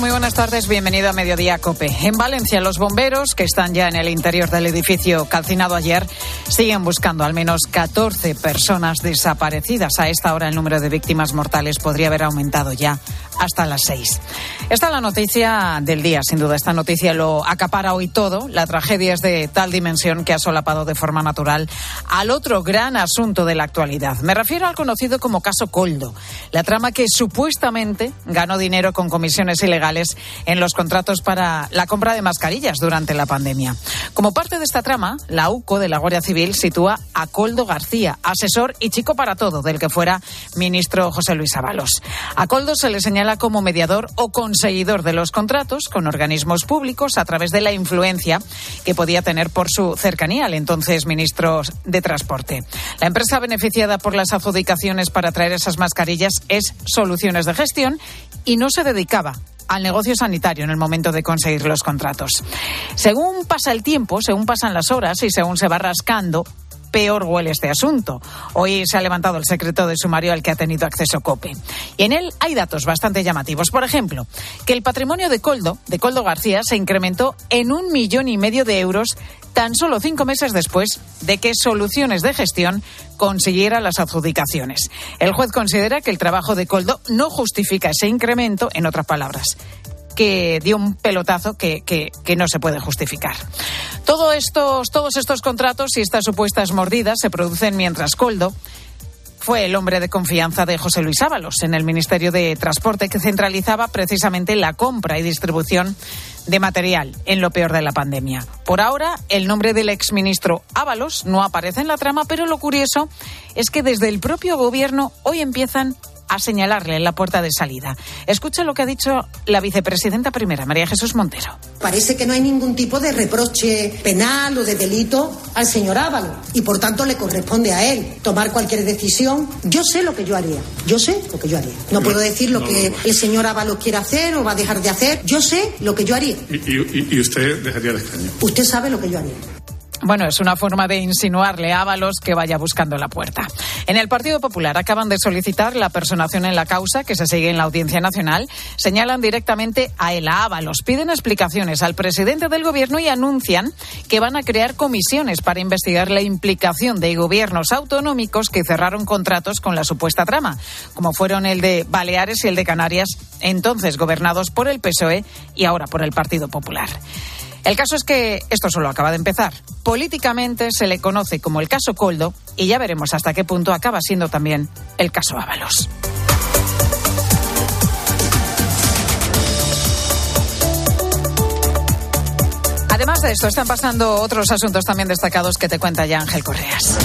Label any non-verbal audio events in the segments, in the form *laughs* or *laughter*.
Muy buenas tardes. Bienvenido a Mediodía Cope. En Valencia, los bomberos, que están ya en el interior del edificio calcinado ayer, siguen buscando al menos 14 personas desaparecidas. A esta hora, el número de víctimas mortales podría haber aumentado ya hasta las 6. Esta es la noticia del día, sin duda. Esta noticia lo acapara hoy todo. La tragedia es de tal dimensión que ha solapado de forma natural al otro gran asunto de la actualidad. Me refiero al conocido como caso Coldo, la trama que supuestamente ganó dinero con comisiones ilegales en los contratos para la compra de mascarillas durante la pandemia. Como parte de esta trama, la UCO de la Guardia Civil sitúa a Coldo García, asesor y chico para todo del que fuera ministro José Luis Ábalos. A Coldo se le señala como mediador o conseguidor de los contratos con organismos públicos a través de la influencia que podía tener por su cercanía al entonces ministro de Transporte. La empresa beneficiada por las adjudicaciones para traer esas mascarillas es Soluciones de Gestión y no se dedicaba al negocio sanitario en el momento de conseguir los contratos. Según pasa el tiempo, según pasan las horas y según se va rascando, peor huele este asunto. Hoy se ha levantado el secreto de sumario al que ha tenido acceso COPE. Y en él hay datos bastante llamativos. Por ejemplo, que el patrimonio de Coldo, de Coldo García, se incrementó en un millón y medio de euros tan solo cinco meses después de que Soluciones de Gestión consiguiera las adjudicaciones. El juez considera que el trabajo de Coldo no justifica ese incremento, en otras palabras, que dio un pelotazo que, que, no se puede justificar. Estos, todos estos contratos y estas supuestas mordidas se producen mientras Coldo fue el hombre de confianza de José Luis Ábalos en el Ministerio de Transporte, que centralizaba precisamente la compra y distribución de material en lo peor de la pandemia. Por ahora, el nombre del exministro Ábalos no aparece en la trama, pero lo curioso es que desde el propio gobierno hoy empiezan a señalarle en la puerta de salida. Escucha lo que ha dicho la vicepresidenta primera, María Jesús Montero. Parece que no hay ningún tipo de reproche penal o de delito al señor Ávalo y por tanto le corresponde a él tomar cualquier decisión. Yo sé lo que yo haría, yo sé lo que yo haría. No puedo decir lo que el señor Ávalo quiere hacer o va a dejar de hacer. Yo sé lo que yo haría. ¿Y, y, y usted dejaría el escaño? Usted sabe lo que yo haría. Bueno, es una forma de insinuarle a Ábalos que vaya buscando la puerta. En el Partido Popular acaban de solicitar la personación en la causa que se sigue en la Audiencia Nacional. Señalan directamente a él, a Ábalos. Piden explicaciones al presidente del Gobierno y anuncian que van a crear comisiones para investigar la implicación de gobiernos autonómicos que cerraron contratos con la supuesta trama, como fueron el de Baleares y el de Canarias, entonces gobernados por el PSOE y ahora por el Partido Popular. El caso es que esto solo acaba de empezar. Políticamente se le conoce como el caso Coldo y ya veremos hasta qué punto acaba siendo también el caso Ábalos. Además de esto, están pasando otros asuntos también destacados que te cuenta ya Ángel Correas.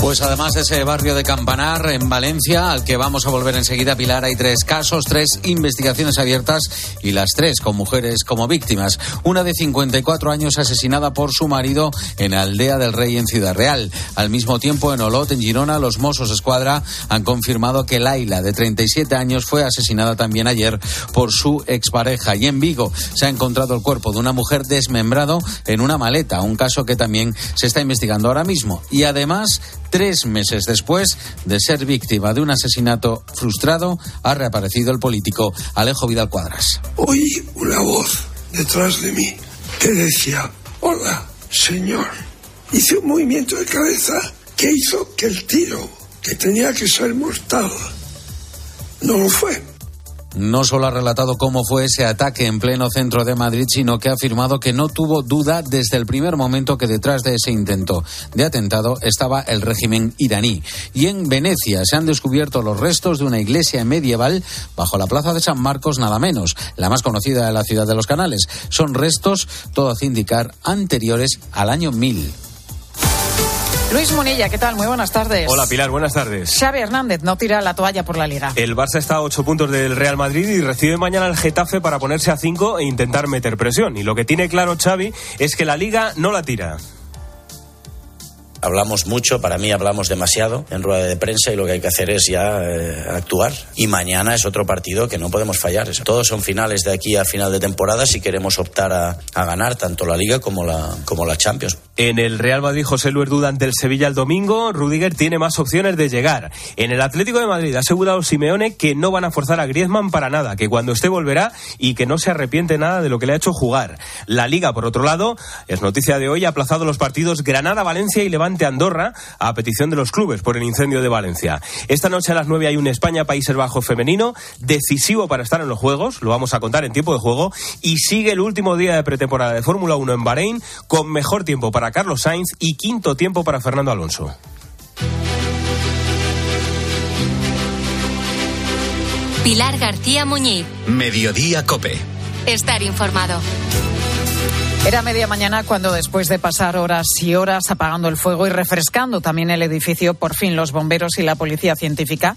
Pues además de ese barrio de Campanar en Valencia, al que vamos a volver enseguida, Pilar, hay tres casos, tres investigaciones abiertas y las tres con mujeres como víctimas. Una de 54 años asesinada por su marido en Aldea del Rey en Ciudad Real. Al mismo tiempo, en Olot, en Girona, los Mossos Escuadra han confirmado que Laila, de 37 años, fue asesinada también ayer por su expareja. Y en Vigo se ha encontrado el cuerpo de una mujer desmembrado en una maleta, un caso que también se está investigando ahora mismo. Y además, Tres meses después de ser víctima de un asesinato frustrado, ha reaparecido el político Alejo Vidal Cuadras. Oí una voz detrás de mí que decía, hola, señor. Hice un movimiento de cabeza que hizo que el tiro, que tenía que ser mortal, no lo fue. No solo ha relatado cómo fue ese ataque en pleno centro de Madrid, sino que ha afirmado que no tuvo duda desde el primer momento que detrás de ese intento de atentado estaba el régimen iraní. Y en Venecia se han descubierto los restos de una iglesia medieval bajo la plaza de San Marcos, nada menos, la más conocida de la ciudad de los canales. Son restos, todo hace indicar, anteriores al año 1000. Luis Munilla, ¿qué tal? Muy buenas tardes. Hola Pilar, buenas tardes. Xavi Hernández no tira la toalla por la liga. El Barça está a ocho puntos del Real Madrid y recibe mañana el Getafe para ponerse a cinco e intentar meter presión. Y lo que tiene claro Xavi es que la liga no la tira. Hablamos mucho, para mí hablamos demasiado en rueda de prensa y lo que hay que hacer es ya eh, actuar. Y mañana es otro partido que no podemos fallar. Todos son finales de aquí a final de temporada si queremos optar a, a ganar tanto la Liga como la, como la Champions. En el Real Madrid, José Luis duda ante el Sevilla el domingo. Rudiger tiene más opciones de llegar. En el Atlético de Madrid ha asegurado Simeone que no van a forzar a Griezmann para nada, que cuando esté volverá y que no se arrepiente nada de lo que le ha hecho jugar. La Liga, por otro lado, es noticia de hoy, ha aplazado los partidos Granada-Valencia y Levante Andorra a petición de los clubes por el incendio de Valencia. Esta noche a las 9 hay un España-Países Bajos femenino, decisivo para estar en los Juegos, lo vamos a contar en tiempo de juego, y sigue el último día de pretemporada de Fórmula 1 en Bahrein, con mejor tiempo para Carlos Sainz y quinto tiempo para Fernando Alonso. Pilar García Muñiz. Mediodía Cope. Estar informado. Era media mañana cuando después de pasar horas y horas apagando el fuego y refrescando también el edificio, por fin los bomberos y la policía científica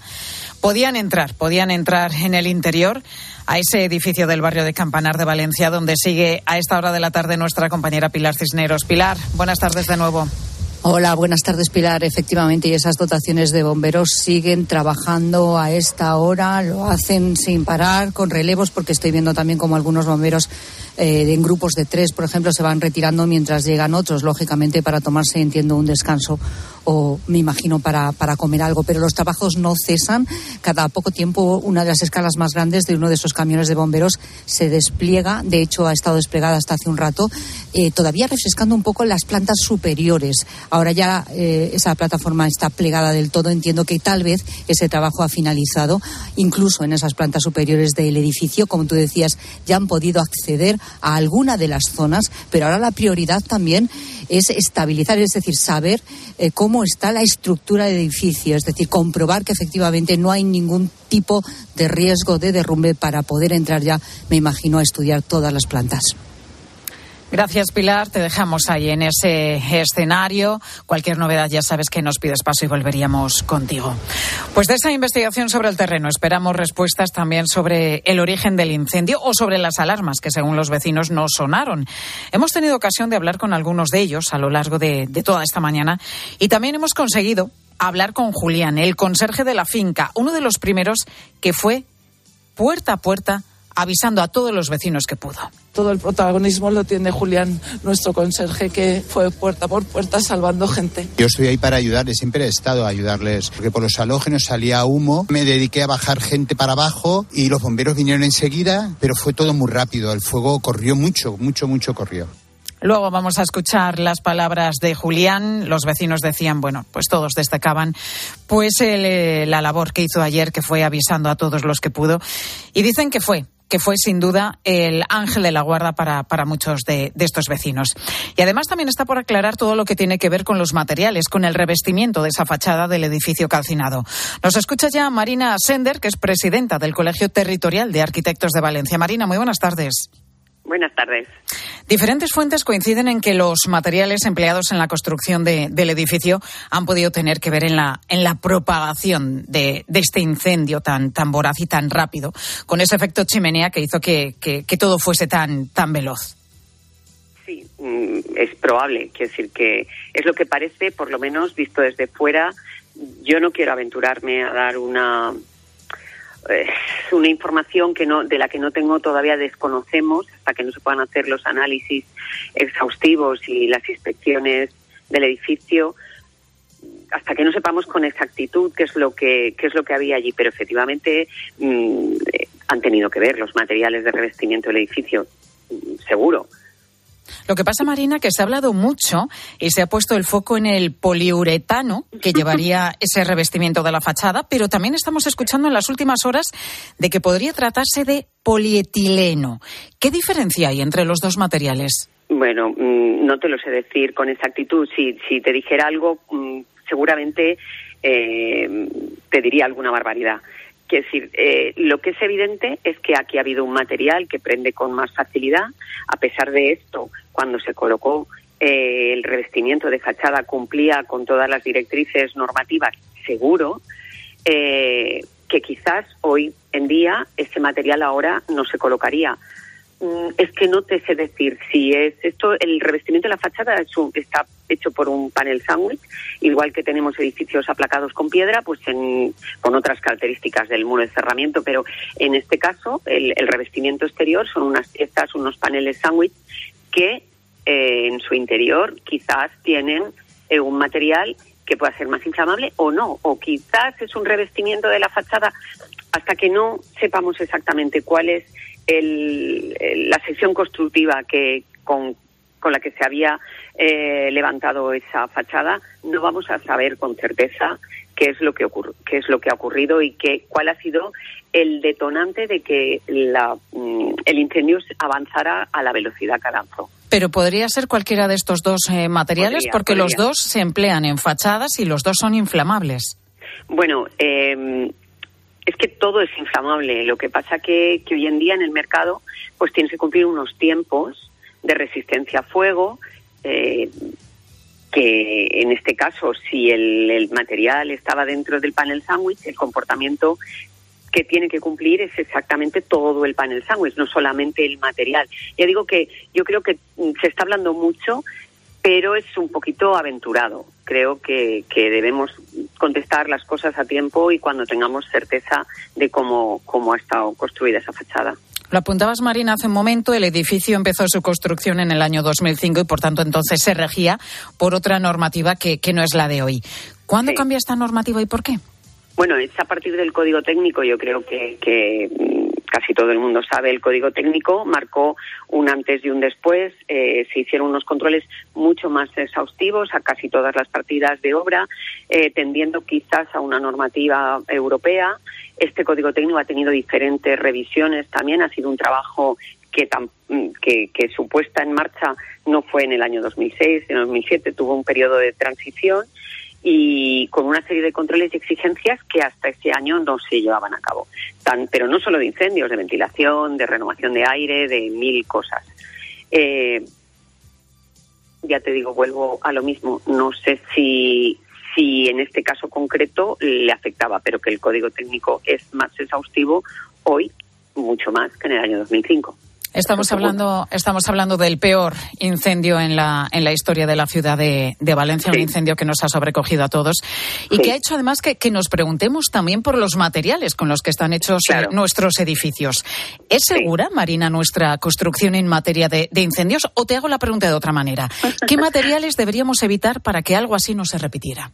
podían entrar, podían entrar en el interior a ese edificio del barrio de Campanar de Valencia, donde sigue a esta hora de la tarde nuestra compañera Pilar Cisneros. Pilar, buenas tardes de nuevo. Hola, buenas tardes Pilar. Efectivamente, y esas dotaciones de bomberos siguen trabajando a esta hora, lo hacen sin parar, con relevos, porque estoy viendo también como algunos bomberos eh, en grupos de tres, por ejemplo, se van retirando mientras llegan otros, lógicamente para tomarse, entiendo, un descanso o me imagino para, para comer algo. Pero los trabajos no cesan. Cada poco tiempo una de las escalas más grandes de uno de esos camiones de bomberos se despliega. De hecho, ha estado desplegada hasta hace un rato, eh, todavía refrescando un poco las plantas superiores. Ahora ya eh, esa plataforma está plegada del todo. Entiendo que tal vez ese trabajo ha finalizado. Incluso en esas plantas superiores del edificio, como tú decías, ya han podido acceder a alguna de las zonas, pero ahora la prioridad también es estabilizar, es decir, saber eh, cómo está la estructura del edificio, es decir, comprobar que efectivamente no hay ningún tipo de riesgo de derrumbe para poder entrar ya, me imagino, a estudiar todas las plantas. Gracias, Pilar. Te dejamos ahí en ese escenario. Cualquier novedad ya sabes que nos pides paso y volveríamos contigo. Pues de esa investigación sobre el terreno esperamos respuestas también sobre el origen del incendio o sobre las alarmas que según los vecinos no sonaron. Hemos tenido ocasión de hablar con algunos de ellos a lo largo de, de toda esta mañana y también hemos conseguido hablar con Julián, el conserje de la finca, uno de los primeros que fue puerta a puerta avisando a todos los vecinos que pudo. Todo el protagonismo lo tiene Julián, nuestro conserje, que fue puerta por puerta salvando gente. Yo estoy ahí para ayudarles, siempre he estado a ayudarles, porque por los halógenos salía humo, me dediqué a bajar gente para abajo y los bomberos vinieron enseguida, pero fue todo muy rápido, el fuego corrió mucho, mucho, mucho corrió. Luego vamos a escuchar las palabras de Julián. Los vecinos decían, bueno, pues todos destacaban pues el, eh, la labor que hizo ayer, que fue avisando a todos los que pudo. Y dicen que fue que fue sin duda el ángel de la guarda para, para muchos de, de, estos vecinos. Y además también está por aclarar todo lo que tiene que ver con los materiales, con el revestimiento de esa fachada del edificio calcinado. Nos escucha ya Marina Sender, que es presidenta del Colegio Territorial de Arquitectos de Valencia. Marina, muy buenas tardes. Buenas tardes. Diferentes fuentes coinciden en que los materiales empleados en la construcción de, del edificio han podido tener que ver en la, en la propagación de, de, este incendio tan, tan voraz y tan rápido, con ese efecto chimenea que hizo que, que, que todo fuese tan, tan veloz. Sí, es probable. Quiero decir que es lo que parece, por lo menos visto desde fuera. Yo no quiero aventurarme a dar una es una información que no, de la que no tengo todavía desconocemos hasta que no se puedan hacer los análisis exhaustivos y las inspecciones del edificio hasta que no sepamos con exactitud qué es lo que qué es lo que había allí. Pero efectivamente mmm, han tenido que ver los materiales de revestimiento del edificio seguro lo que pasa, Marina, que se ha hablado mucho y se ha puesto el foco en el poliuretano que llevaría ese revestimiento de la fachada, pero también estamos escuchando en las últimas horas de que podría tratarse de polietileno. ¿Qué diferencia hay entre los dos materiales? Bueno, mm, no te lo sé decir con exactitud. Si, si te dijera algo, mm, seguramente eh, te diría alguna barbaridad. Quiero decir, eh, lo que es evidente es que aquí ha habido un material que prende con más facilidad. A pesar de esto, cuando se colocó eh, el revestimiento de fachada cumplía con todas las directrices normativas, seguro, eh, que quizás hoy en día ese material ahora no se colocaría. Mm, Es que no te sé decir si es esto, el revestimiento de la fachada es un- está hecho por un panel sándwich, igual que tenemos edificios aplacados con piedra, pues en- con otras características del muro de cerramiento, pero en este caso el, revestimiento exterior son unas piezas, unos paneles sándwich que eh, en su interior quizás tienen eh, un material que pueda ser más inflamable o no, o quizás es un revestimiento de la fachada. Hasta que no sepamos exactamente cuál es el- la sección constructiva que con, con la que se había eh, levantado esa fachada, no vamos a saber con certeza qué es lo que ocurre, qué es lo que ha ocurrido y qué, cuál ha sido el detonante de que la, mm, el incendio avanzara a la velocidad que avanzó. Pero podría ser cualquiera de estos dos eh, materiales Podría, porque los dos se emplean en fachadas y los dos son inflamables. Bueno, eh, es que todo es inflamable. Lo que pasa que, que hoy en día en el mercado pues tienes que cumplir unos tiempos de resistencia a fuego eh, que en este caso si el, el material estaba dentro del panel sándwich el comportamiento que tiene que cumplir es exactamente todo el panel sándwich, no solamente el material. Ya digo que yo creo que mm, se está hablando mucho, pero es un poquito aventurado. Creo que, que debemos contestar las cosas a tiempo y cuando tengamos certeza de cómo, cómo ha estado construida esa fachada. Lo apuntabas, Marina, hace un momento. El edificio empezó su construcción en el año 2005 y, por tanto, entonces se regía por otra normativa que, que no es la de hoy. ¿Cuándo cambia esta normativa y por qué? Bueno, es a partir del código técnico, yo creo que, que casi todo el mundo sabe, el código técnico marcó un antes y un después, eh, se hicieron unos controles mucho más exhaustivos a casi todas las partidas de obra, eh, tendiendo quizás a una normativa europea. Este código técnico ha tenido diferentes revisiones también, ha sido un trabajo que, tam- mm, que, que su puesta en marcha no fue en el año 2006, en el 2007 tuvo un periodo de transición y con una serie de controles y exigencias que hasta este año no se llevaban a cabo. Tan, pero no solo de incendios, de ventilación, de renovación de aire, de mil cosas. Eh, ya te digo, vuelvo a lo mismo. No sé si, si en este caso concreto le afectaba, pero que el código técnico es más exhaustivo hoy, mucho más que en el año 2005. Estamos hablando, estamos hablando del peor incendio en la, en la historia de la ciudad de, de Valencia, un incendio que nos ha sobrecogido a todos y Sí. que ha hecho además que, que nos preguntemos también por los materiales con los que están hechos nuestros edificios. ¿Es segura, Marina, nuestra construcción en materia de, de incendios? O te hago la pregunta de otra manera. ¿Qué *laughs* materiales deberíamos evitar para que algo así no se repitiera?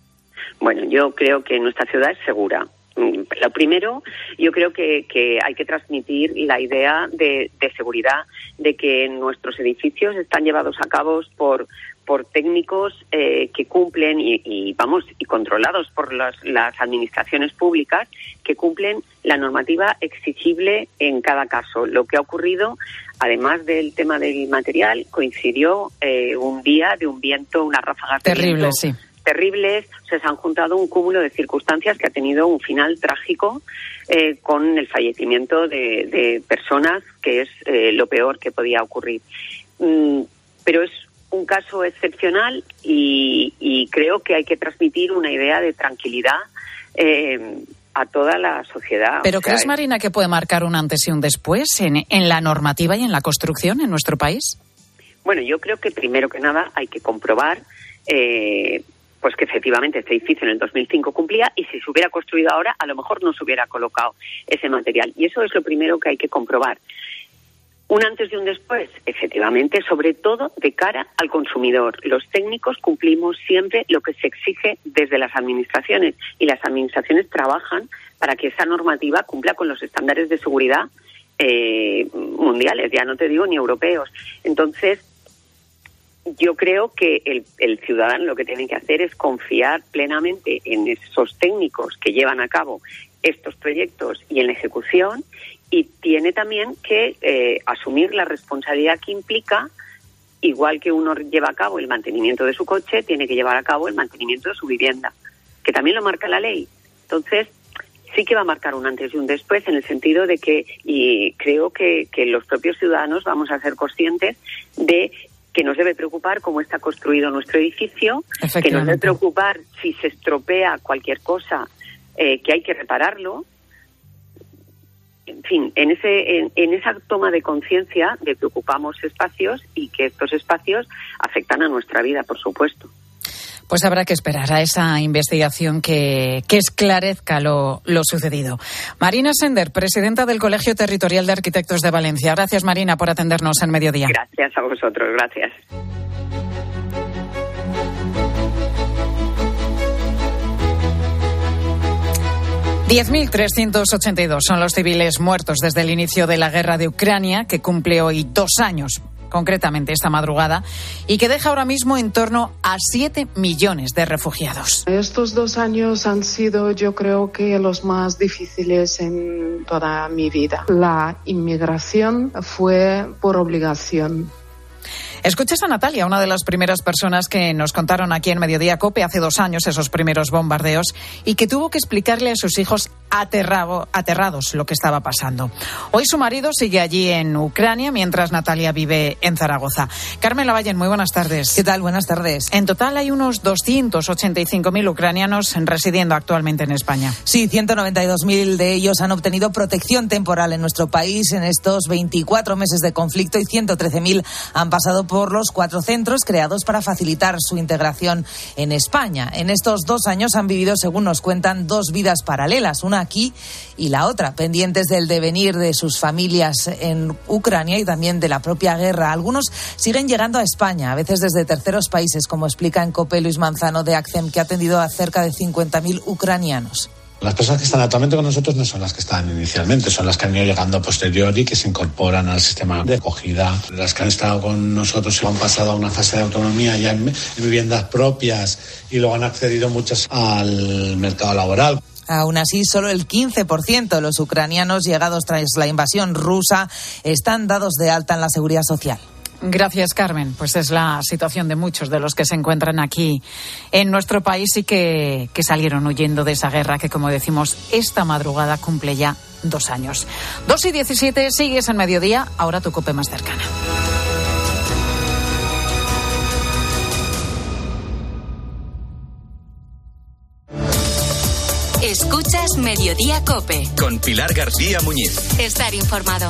Bueno, yo creo que nuestra ciudad es segura. Mm, Lo primero, yo creo que, que hay que transmitir la idea de, seguridad, de que nuestros edificios están llevados a cabo por técnicos eh, que cumplen y, vamos y controlados por las, las administraciones públicas que cumplen la normativa exigible en cada caso. Lo que ha ocurrido, además del tema del material, coincidió eh, un día de un viento, unas ráfagas de Terrible, sí. Terribles, o sea, se han juntado un cúmulo de circunstancias que ha tenido un final trágico eh, con el fallecimiento de, de personas, que es eh, lo peor que podía ocurrir. Mm, pero es un caso excepcional y, y creo que hay que transmitir una idea de tranquilidad eh, a toda la sociedad. ¿Pero O sea, crees, Marina, que puede marcar un antes y un después en, en la normativa y en la construcción en nuestro país? Bueno, yo creo que primero que nada hay que comprobar eh, pues que efectivamente este edificio en el 2005 cumplía y si se hubiera construido ahora a lo mejor no se hubiera colocado ese material. Y eso es lo primero que hay que comprobar. Un antes y un después, efectivamente, sobre todo de cara al consumidor. Los técnicos cumplimos siempre lo que se exige desde las administraciones y las administraciones trabajan para que esa normativa cumpla con los estándares de seguridad eh, mundiales, ya no te digo ni europeos. Entonces, yo creo que el, el, ciudadano lo que tiene que hacer es confiar plenamente en esos técnicos que llevan a cabo estos proyectos y en la ejecución y tiene también que eh, asumir la responsabilidad que implica, igual que uno lleva a cabo el mantenimiento de su coche, tiene que llevar a cabo el mantenimiento de su vivienda, que también lo marca la ley. Entonces, sí que va a marcar un antes y un después en el sentido de que, y creo que, que los propios ciudadanos vamos a ser conscientes de que nos debe preocupar cómo está construido nuestro edificio, que nos debe preocupar si se estropea cualquier cosa, eh, que hay que repararlo. En fin, en, ese, en, esa toma de conciencia de que ocupamos espacios y que estos espacios afectan a nuestra vida, por supuesto. Pues habrá que esperar a esa investigación que, que esclarezca lo, lo, sucedido. Marina Sender, presidenta del Colegio Territorial de Arquitectos de Valencia. Gracias, Marina, por atendernos en mediodía. Gracias a vosotros, gracias. ...10.382 son los civiles muertos desde el inicio de la guerra de Ucrania, que cumple hoy dos años concretamente esta madrugada, y que deja ahora mismo en torno a 7 millones de refugiados. Estos dos años han sido, yo creo que, los más difíciles en toda mi vida. La inmigración fue por obligación. Escuchas a Natalia, una de las primeras personas que nos contaron aquí en Mediodía Cope hace dos años esos primeros bombardeos y que tuvo que explicarle a sus hijos aterrado, aterrados lo que estaba pasando. Hoy su marido sigue allí en Ucrania mientras Natalia vive en Zaragoza. Carmen Lavalle, muy buenas tardes. ¿Qué tal? Buenas tardes. En total hay unos 285.000 ucranianos residiendo actualmente en España. Sí, 192.000 de ellos han obtenido protección temporal en nuestro país en estos 24 meses de conflicto y 113.000 han pasado por los cuatro centros creados para facilitar su integración en España. En estos dos años han vivido, según nos cuentan, dos vidas paralelas. Una aquí y la otra, pendientes del devenir de sus familias en Ucrania y también de la propia guerra. Algunos siguen llegando a España, a veces desde terceros países, como explica en COPE Luis Manzano de ACCEM, que ha atendido a cerca de 50.000 ucranianos. Las personas que están actualmente con nosotros no son las que están inicialmente, son las que han ido llegando a posteriori, que se incorporan al sistema de acogida. Las que han estado con nosotros y han pasado a una fase de autonomía ya en viviendas propias y luego han accedido muchas al mercado laboral. Aún así, solo el 15% de los ucranianos llegados tras la invasión rusa están dados de alta en la seguridad social. Gracias, Carmen. Pues es la situación de muchos de los que se encuentran aquí en nuestro país y que, que, salieron huyendo de esa guerra que, como decimos, esta madrugada cumple ya dos años. Dos y diecisiete, sigues en mediodía, ahora tu cope más cercana. Escuchas Mediodía Cope. Con Pilar García Muñiz. Estar informado.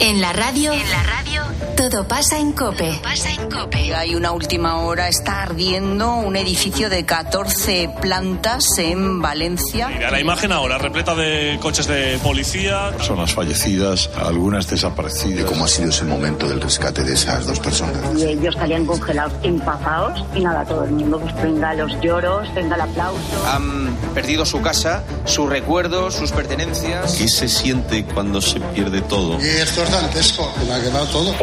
En la radio. En la radio. Todo pasa en Cope. pasa en Cope. Hay una última hora. Está ardiendo un edificio de 14 plantas en Valencia. Mira la imagen ahora, repleta de coches de policía. Personas fallecidas, algunas desaparecidas. ¿Cómo ha sido ese momento del rescate de esas dos personas? Y ellos salían congelados, empapados. Y nada, todo el mundo, pues venga los lloros, venga el aplauso. Han perdido su casa, sus recuerdos, sus pertenencias. ¿Qué se siente cuando se pierde todo? Y esto es dantesco, que me ha quedado todo.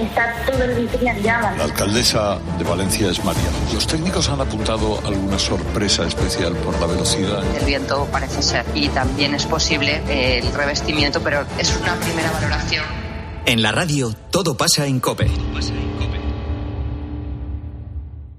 La alcaldesa de Valencia es María. Los técnicos han apuntado alguna sorpresa especial por la velocidad. El viento parece ser y también es posible el revestimiento, pero es una primera valoración. En la radio todo pasa en COPE.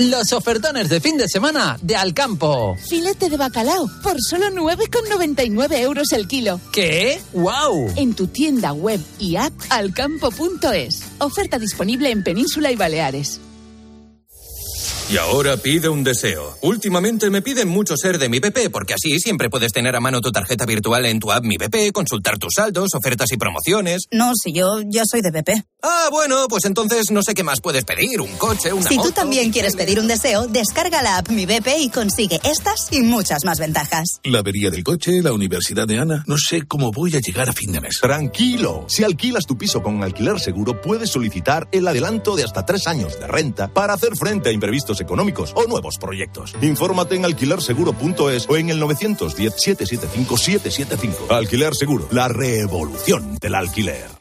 Los ofertones de fin de semana de Alcampo. Filete de bacalao por solo 9,99 euros el kilo. ¿Qué? ¡Wow! En tu tienda web y app alcampo.es. Oferta disponible en Península y Baleares. Y ahora pide un deseo. Últimamente me piden mucho ser de mi BP, porque así siempre puedes tener a mano tu tarjeta virtual en tu app Mi BP, consultar tus saldos, ofertas y promociones. No, si yo ya soy de BP. Ah, bueno, pues entonces no sé qué más puedes pedir. Un coche, una Si moto, tú también quieres pedir un deseo, descarga la app Mi BP y consigue estas y muchas más ventajas. La avería del coche, la universidad de Ana. No sé cómo voy a llegar a fin de mes. Tranquilo. Si alquilas tu piso con alquiler seguro, puedes solicitar el adelanto de hasta tres años de renta para hacer frente a imprevistos económicos o nuevos proyectos. Infórmate en alquilerseguro.es o en el 910 775 775. Alquiler Seguro, la revolución del alquiler.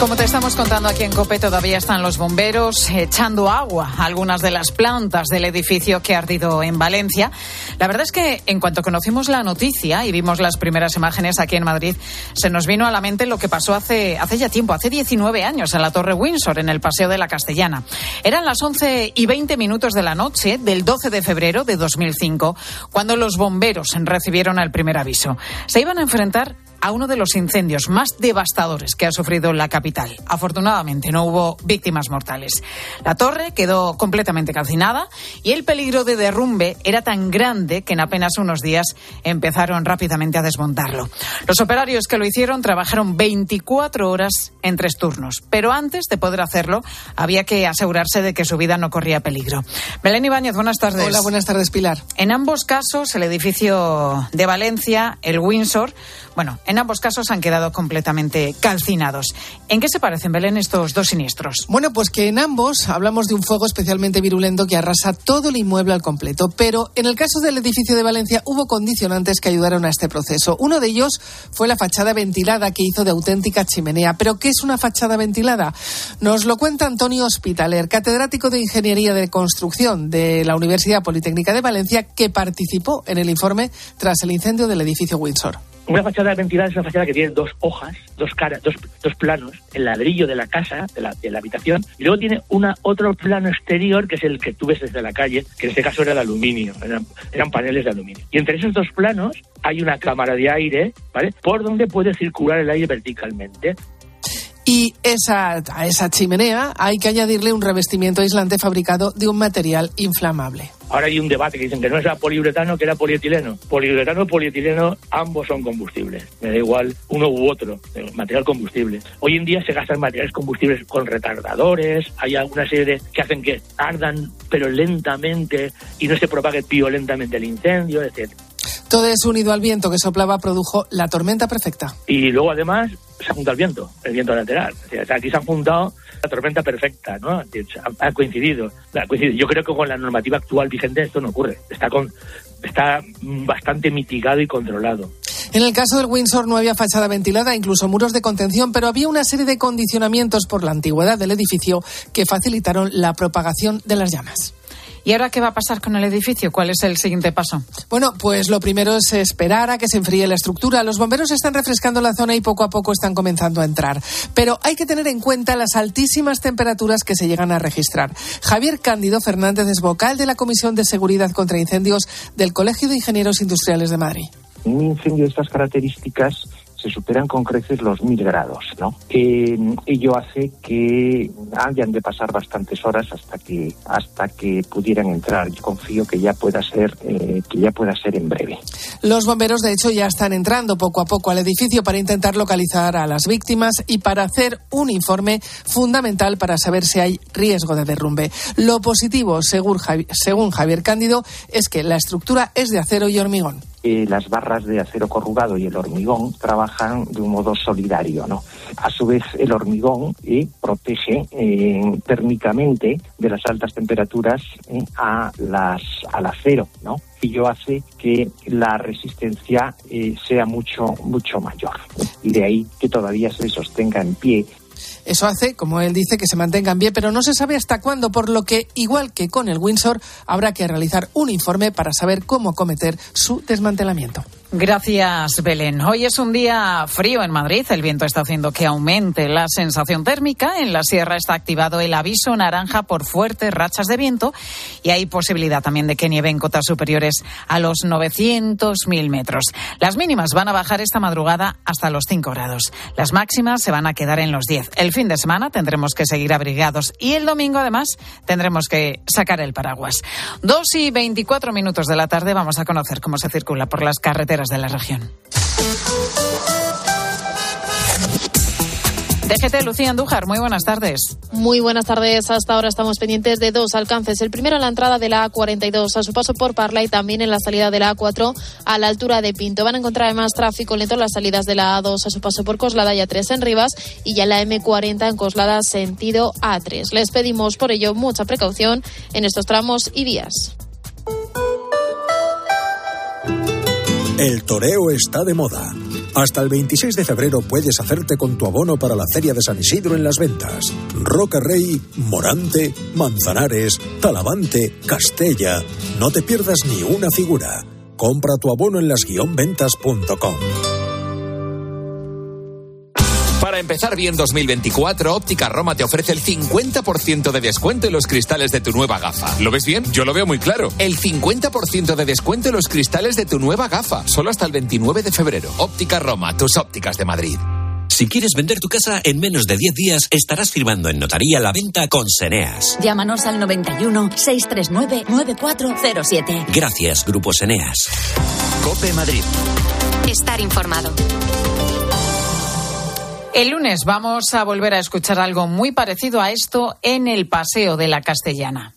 Como te estamos contando aquí en COPE, todavía están los bomberos echando agua a algunas de las plantas del edificio que ha ardido en Valencia. La verdad es que en cuanto conocimos la noticia y vimos las primeras imágenes aquí en Madrid, se nos vino a la mente lo que pasó hace, hace ya tiempo, hace 19 años, en la Torre Windsor, en el Paseo de la Castellana. Eran las 11 y 20 minutos de la noche del 12 de febrero de 2005, cuando los bomberos recibieron el primer aviso. Se iban a enfrentar a uno de los incendios más devastadores que ha sufrido la capital. Afortunadamente no hubo víctimas mortales. La torre quedó completamente calcinada y el peligro de derrumbe era tan grande que en apenas unos días empezaron rápidamente a desmontarlo. Los operarios que lo hicieron trabajaron 24 horas en tres turnos, pero antes de poder hacerlo había que asegurarse de que su vida no corría peligro. Belén Ibáñez, buenas tardes. Hola, buenas tardes, Pilar. En ambos casos, el edificio de Valencia, el Windsor, bueno, en ambos casos han quedado completamente calcinados. ¿En qué se parecen, Belén, estos dos siniestros? Bueno, pues que en ambos hablamos de un fuego especialmente virulento que arrasa todo el inmueble al completo. Pero en el caso del edificio de Valencia hubo condicionantes que ayudaron a este proceso. Uno de ellos fue la fachada ventilada que hizo de auténtica chimenea. ¿Pero qué es una fachada ventilada? Nos lo cuenta Antonio Hospitaler, catedrático de Ingeniería de Construcción de la Universidad Politécnica de Valencia, que participó en el informe tras el incendio del edificio Windsor. Una fachada ventilada es una fachada que tiene dos hojas, dos caras, dos, dos planos, el ladrillo de la casa, de la, de la, habitación, y luego tiene una otro plano exterior que es el que tú ves desde la calle, que en este caso era de aluminio, eran, eran paneles de aluminio. Y entre esos dos planos hay una cámara de aire, ¿vale? Por donde puede circular el aire verticalmente. Y esa, a esa chimenea hay que añadirle un revestimiento aislante fabricado de un material inflamable. Ahora hay un debate que dicen que no era poliuretano, que era polietileno. Poliuretano polietileno, ambos son combustibles. Me da igual uno u otro, material combustible. Hoy en día se gastan materiales combustibles con retardadores, hay alguna serie de, que hacen que ardan pero lentamente y no se propague violentamente el incendio, etc. Todo eso unido al viento que soplaba produjo la tormenta perfecta. Y luego además se junta el viento, el viento lateral. Aquí se han juntado la tormenta perfecta, ¿no? Ha coincidido, ha coincidido. Yo creo que con la normativa actual vigente esto no ocurre. Está con está bastante mitigado y controlado. En el caso del Windsor no había fachada ventilada, incluso muros de contención, pero había una serie de condicionamientos por la antigüedad del edificio que facilitaron la propagación de las llamas. ¿Y ahora qué va a pasar con el edificio? ¿Cuál es el siguiente paso? Bueno, pues lo primero es esperar a que se enfríe la estructura. Los bomberos están refrescando la zona y poco a poco están comenzando a entrar. Pero hay que tener en cuenta las altísimas temperaturas que se llegan a registrar. Javier Cándido Fernández es vocal de la Comisión de Seguridad contra Incendios del Colegio de Ingenieros Industriales de Madrid. Un incendio de estas características se superan con creces los mil grados, ¿no? Eh, ello hace que hayan de pasar bastantes horas hasta que hasta que pudieran entrar. Yo confío que ya pueda ser eh, que ya pueda ser en breve. Los bomberos, de hecho, ya están entrando poco a poco al edificio para intentar localizar a las víctimas y para hacer un informe fundamental para saber si hay riesgo de derrumbe. Lo positivo, según según Javier Cándido, es que la estructura es de acero y hormigón. Las barras de acero corrugado y el hormigón trabajan de un modo solidario, ¿no? A su vez, el hormigón eh, protege eh, térmicamente de las altas temperaturas eh, a las al acero, ¿no? Ello hace que la resistencia sea mucho mucho mayor y de ahí que todavía se sostenga en pie eso hace, como él dice, que se mantengan bien, pero no se sabe hasta cuándo, por lo que, igual que con el Windsor, habrá que realizar un informe para saber cómo cometer su desmantelamiento. Gracias, Belén. Hoy es un día frío en Madrid. El viento está haciendo que aumente la sensación térmica. En la sierra está activado el aviso naranja por fuertes rachas de viento y hay posibilidad también de que nieve en cotas superiores a los 900.000 metros. Las mínimas van a bajar esta madrugada hasta los 5 grados. Las máximas se van a quedar en los 10. El fin de semana tendremos que seguir abrigados y el domingo, además, tendremos que sacar el paraguas. Dos y 24 minutos de la tarde vamos a conocer cómo se circula por las carreteras de la región. DGT, Lucía Andújar, muy buenas tardes. Muy buenas tardes. Hasta ahora estamos pendientes de dos alcances. El primero en la entrada de la A42, a su paso por Parla y también en la salida de la A4 a la altura de Pinto. Van a encontrar además tráfico lento en las salidas de la A2 a su paso por Coslada y A3 en Rivas y ya la M40 en Coslada sentido A3. Les pedimos por ello mucha precaución en estos tramos y vías. El toreo está de moda. Hasta el 26 de febrero puedes hacerte con tu abono para la Feria de San Isidro en las ventas. Roca Rey, Morante, Manzanares, Talavante, Castella. No te pierdas ni una figura. Compra tu abono en las-ventas.com. Para empezar bien 2024, Óptica Roma te ofrece el 50% de descuento en los cristales de tu nueva gafa. ¿Lo ves bien? Yo lo veo muy claro. El 50% de descuento en los cristales de tu nueva gafa. Solo hasta el 29 de febrero. Óptica Roma, tus ópticas de Madrid. Si quieres vender tu casa, en menos de 10 días estarás firmando en notaría la venta con Seneas. Llámanos al 91 639 9407. Gracias, Grupo Seneas. Cope Madrid. Estar informado. El lunes vamos a volver a escuchar algo muy parecido a esto en el Paseo de la Castellana.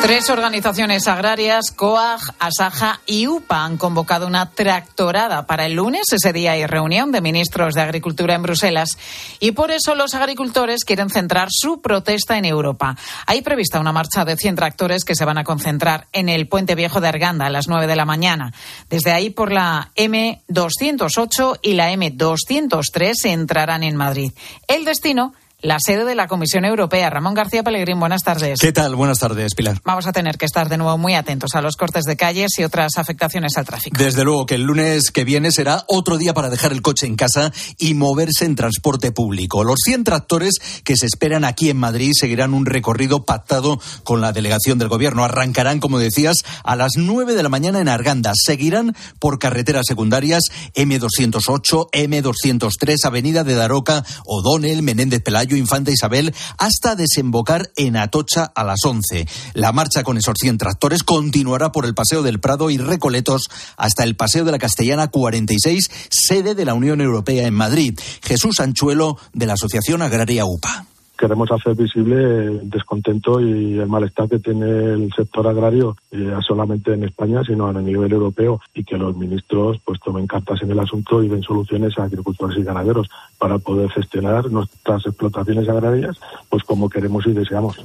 Tres organizaciones agrarias, COAG, ASAJA y UPA, han convocado una tractorada para el lunes. Ese día hay reunión de ministros de Agricultura en Bruselas y por eso los agricultores quieren centrar su protesta en Europa. Hay prevista una marcha de 100 tractores que se van a concentrar en el Puente Viejo de Arganda a las 9 de la mañana. Desde ahí por la M208 y la M203 entrarán en Madrid. El destino la sede de la Comisión Europea. Ramón García Pellegrín, buenas tardes. ¿Qué tal? Buenas tardes, Pilar. Vamos a tener que estar de nuevo muy atentos a los cortes de calles y otras afectaciones al tráfico. Desde luego que el lunes que viene será otro día para dejar el coche en casa y moverse en transporte público. Los 100 tractores que se esperan aquí en Madrid seguirán un recorrido pactado con la delegación del gobierno. Arrancarán, como decías, a las 9 de la mañana en Arganda. Seguirán por carreteras secundarias M208, M203, Avenida de Daroca, O'Donnell, Menéndez Pelayo Infanta Isabel hasta desembocar en Atocha a las 11. La marcha con esos 100 tractores continuará por el Paseo del Prado y Recoletos hasta el Paseo de la Castellana 46, sede de la Unión Europea en Madrid. Jesús Anchuelo, de la Asociación Agraria UPA queremos hacer visible el descontento y el malestar que tiene el sector agrario, eh, no solamente en España, sino a nivel europeo, y que los ministros pues tomen cartas en el asunto y den soluciones a agricultores y ganaderos para poder gestionar nuestras explotaciones agrarias pues como queremos y deseamos.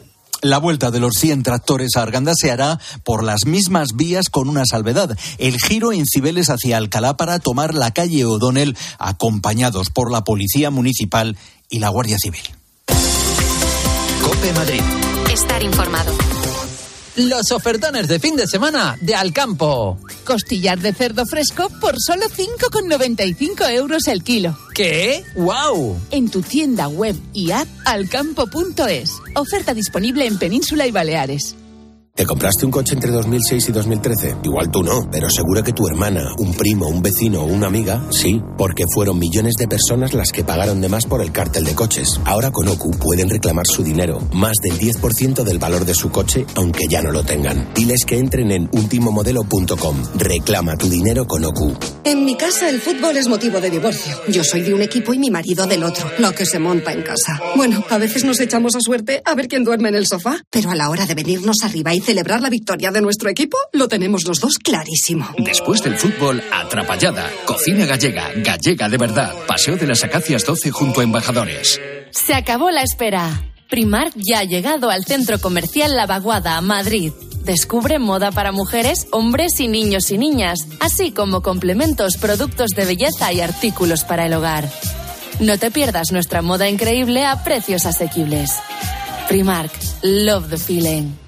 La vuelta de los 100 tractores a Arganda se hará por las mismas vías con una salvedad. El giro en Cibeles hacia Alcalá para tomar la calle O'Donnell acompañados por la Policía Municipal y la Guardia Civil. Cope Madrid. Estar informado. Los ofertones de fin de semana de Alcampo. Costillar de cerdo fresco por solo 5,95 euros el kilo. ¿Qué? ¡Wow! En tu tienda web y app alcampo.es. Oferta disponible en Península y Baleares. ¿Te compraste un coche entre 2006 y 2013? Igual tú no, pero seguro que tu hermana, un primo, un vecino o una amiga, sí, porque fueron millones de personas las que pagaron de más por el cártel de coches. Ahora con OCU pueden reclamar su dinero, más del 10% del valor de su coche, aunque ya no lo tengan. Diles que entren en ultimomodelo.com. Reclama tu dinero con OCU. En mi casa el fútbol es motivo de divorcio. Yo soy de un equipo y mi marido del otro. Lo que se monta en casa. Bueno, a veces nos echamos a suerte a ver quién duerme en el sofá, pero a la hora de venirnos arriba y celebrar la victoria de nuestro equipo, lo tenemos los dos clarísimo. Después del fútbol, atrapallada. Cocina gallega, gallega de verdad. Paseo de las Acacias 12 junto a Embajadores. Se acabó la espera. Primark ya ha llegado al centro comercial La Vaguada, Madrid. Descubre moda para mujeres, hombres y niños y niñas, así como complementos, productos de belleza y artículos para el hogar. No te pierdas nuestra moda increíble a precios asequibles. Primark, love the feeling.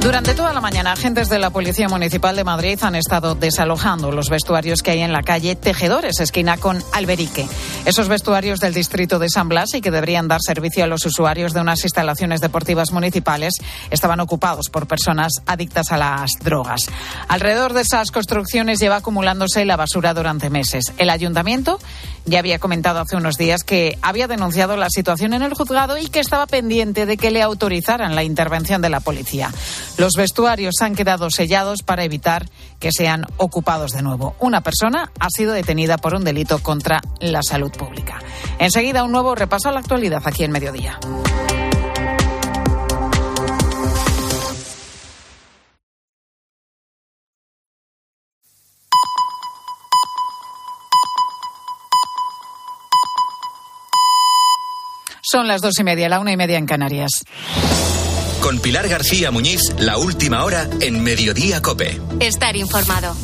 Durante toda la mañana, agentes de la Policía Municipal de Madrid han estado desalojando los vestuarios que hay en la calle Tejedores, esquina con Alberique. Esos vestuarios del distrito de San Blas y que deberían dar servicio a los usuarios de unas instalaciones deportivas municipales estaban ocupados por personas adictas a las drogas. Alrededor de esas construcciones lleva acumulándose la basura durante meses. El ayuntamiento ya había comentado hace unos días que había denunciado la situación en el juzgado y que estaba pendiente de que le autorizaran la intervención de la policía. Los vestuarios han quedado sellados para evitar que sean ocupados de nuevo. Una persona ha sido detenida por un delito contra la salud pública. Enseguida un nuevo repaso a la actualidad aquí en Mediodía. Son las dos y media, la una y media en Canarias. Con Pilar García Muñiz, la última hora en Mediodía Cope. Estar informado.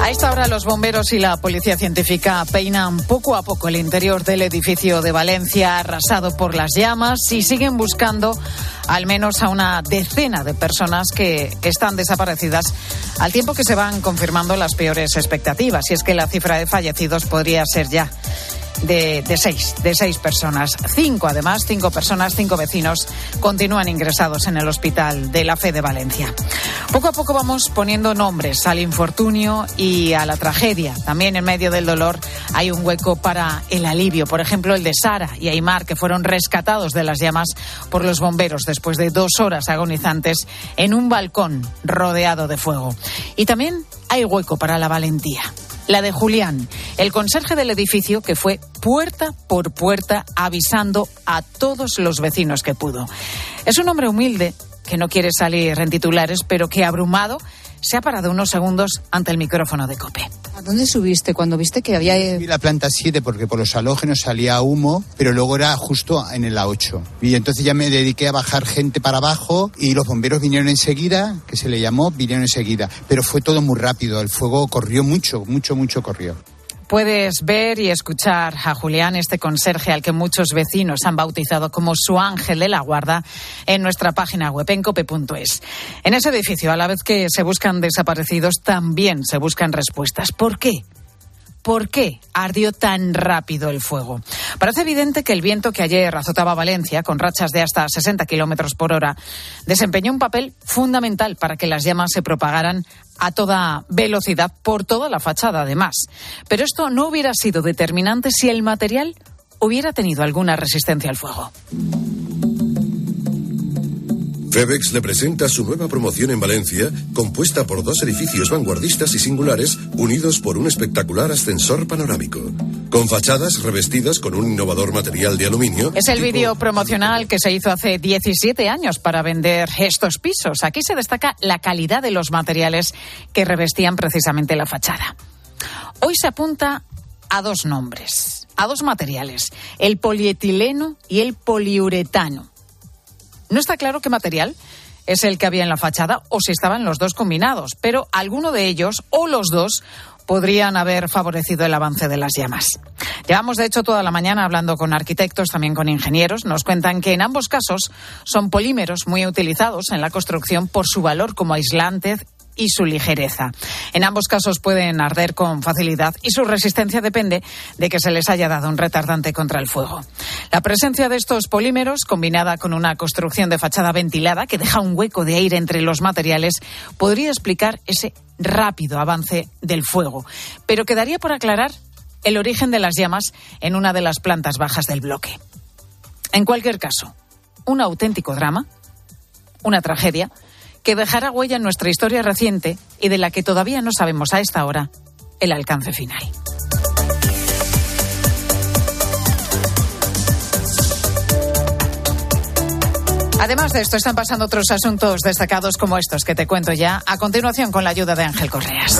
A esta hora los bomberos y la policía científica peinan poco a poco el interior del edificio de Valencia arrasado por las llamas y siguen buscando al menos a una decena de personas que están desaparecidas al tiempo que se van confirmando las peores expectativas. Y es que la cifra de fallecidos podría ser ya de, de, seis, de seis personas. Cinco, además, cinco personas, cinco vecinos continúan ingresados en el Hospital de la Fe de Valencia. Poco a poco vamos poniendo nombres al infortunio y a la tragedia. También en medio del dolor hay un hueco para el alivio. Por ejemplo, el de Sara y Aymar, que fueron rescatados de las llamas por los bomberos después de dos horas agonizantes en un balcón rodeado de fuego. Y también hay hueco para la valentía la de Julián, el conserje del edificio que fue puerta por puerta avisando a todos los vecinos que pudo. Es un hombre humilde que no quiere salir en titulares, pero que abrumado se ha parado unos segundos ante el micrófono de Cope. ¿A dónde subiste cuando viste que había...? Vi la planta 7 porque por los halógenos salía humo, pero luego era justo en el A8. Y entonces ya me dediqué a bajar gente para abajo y los bomberos vinieron enseguida, que se le llamó, vinieron enseguida. Pero fue todo muy rápido, el fuego corrió mucho, mucho, mucho corrió. Puedes ver y escuchar a Julián, este conserje al que muchos vecinos han bautizado como su ángel de la guarda, en nuestra página web en cope.es. En ese edificio, a la vez que se buscan desaparecidos, también se buscan respuestas. ¿Por qué? ¿Por qué ardió tan rápido el fuego? Parece evidente que el viento que ayer azotaba Valencia, con rachas de hasta 60 kilómetros por hora, desempeñó un papel fundamental para que las llamas se propagaran a toda velocidad por toda la fachada, además. Pero esto no hubiera sido determinante si el material hubiera tenido alguna resistencia al fuego. Febex le presenta su nueva promoción en Valencia, compuesta por dos edificios vanguardistas y singulares unidos por un espectacular ascensor panorámico. Con fachadas revestidas con un innovador material de aluminio. Es el vídeo promocional que se hizo hace 17 años para vender estos pisos. Aquí se destaca la calidad de los materiales que revestían precisamente la fachada. Hoy se apunta a dos nombres, a dos materiales, el polietileno y el poliuretano. No está claro qué material es el que había en la fachada o si estaban los dos combinados, pero alguno de ellos o los dos podrían haber favorecido el avance de las llamas. Llevamos, de hecho, toda la mañana hablando con arquitectos, también con ingenieros. Nos cuentan que en ambos casos son polímeros muy utilizados en la construcción por su valor como aislante y su ligereza. En ambos casos pueden arder con facilidad y su resistencia depende de que se les haya dado un retardante contra el fuego. La presencia de estos polímeros, combinada con una construcción de fachada ventilada que deja un hueco de aire entre los materiales, podría explicar ese rápido avance del fuego. Pero quedaría por aclarar el origen de las llamas en una de las plantas bajas del bloque. En cualquier caso, un auténtico drama, una tragedia, que dejará huella en nuestra historia reciente y de la que todavía no sabemos a esta hora el alcance final. Además de esto, están pasando otros asuntos destacados como estos que te cuento ya a continuación con la ayuda de Ángel Correas.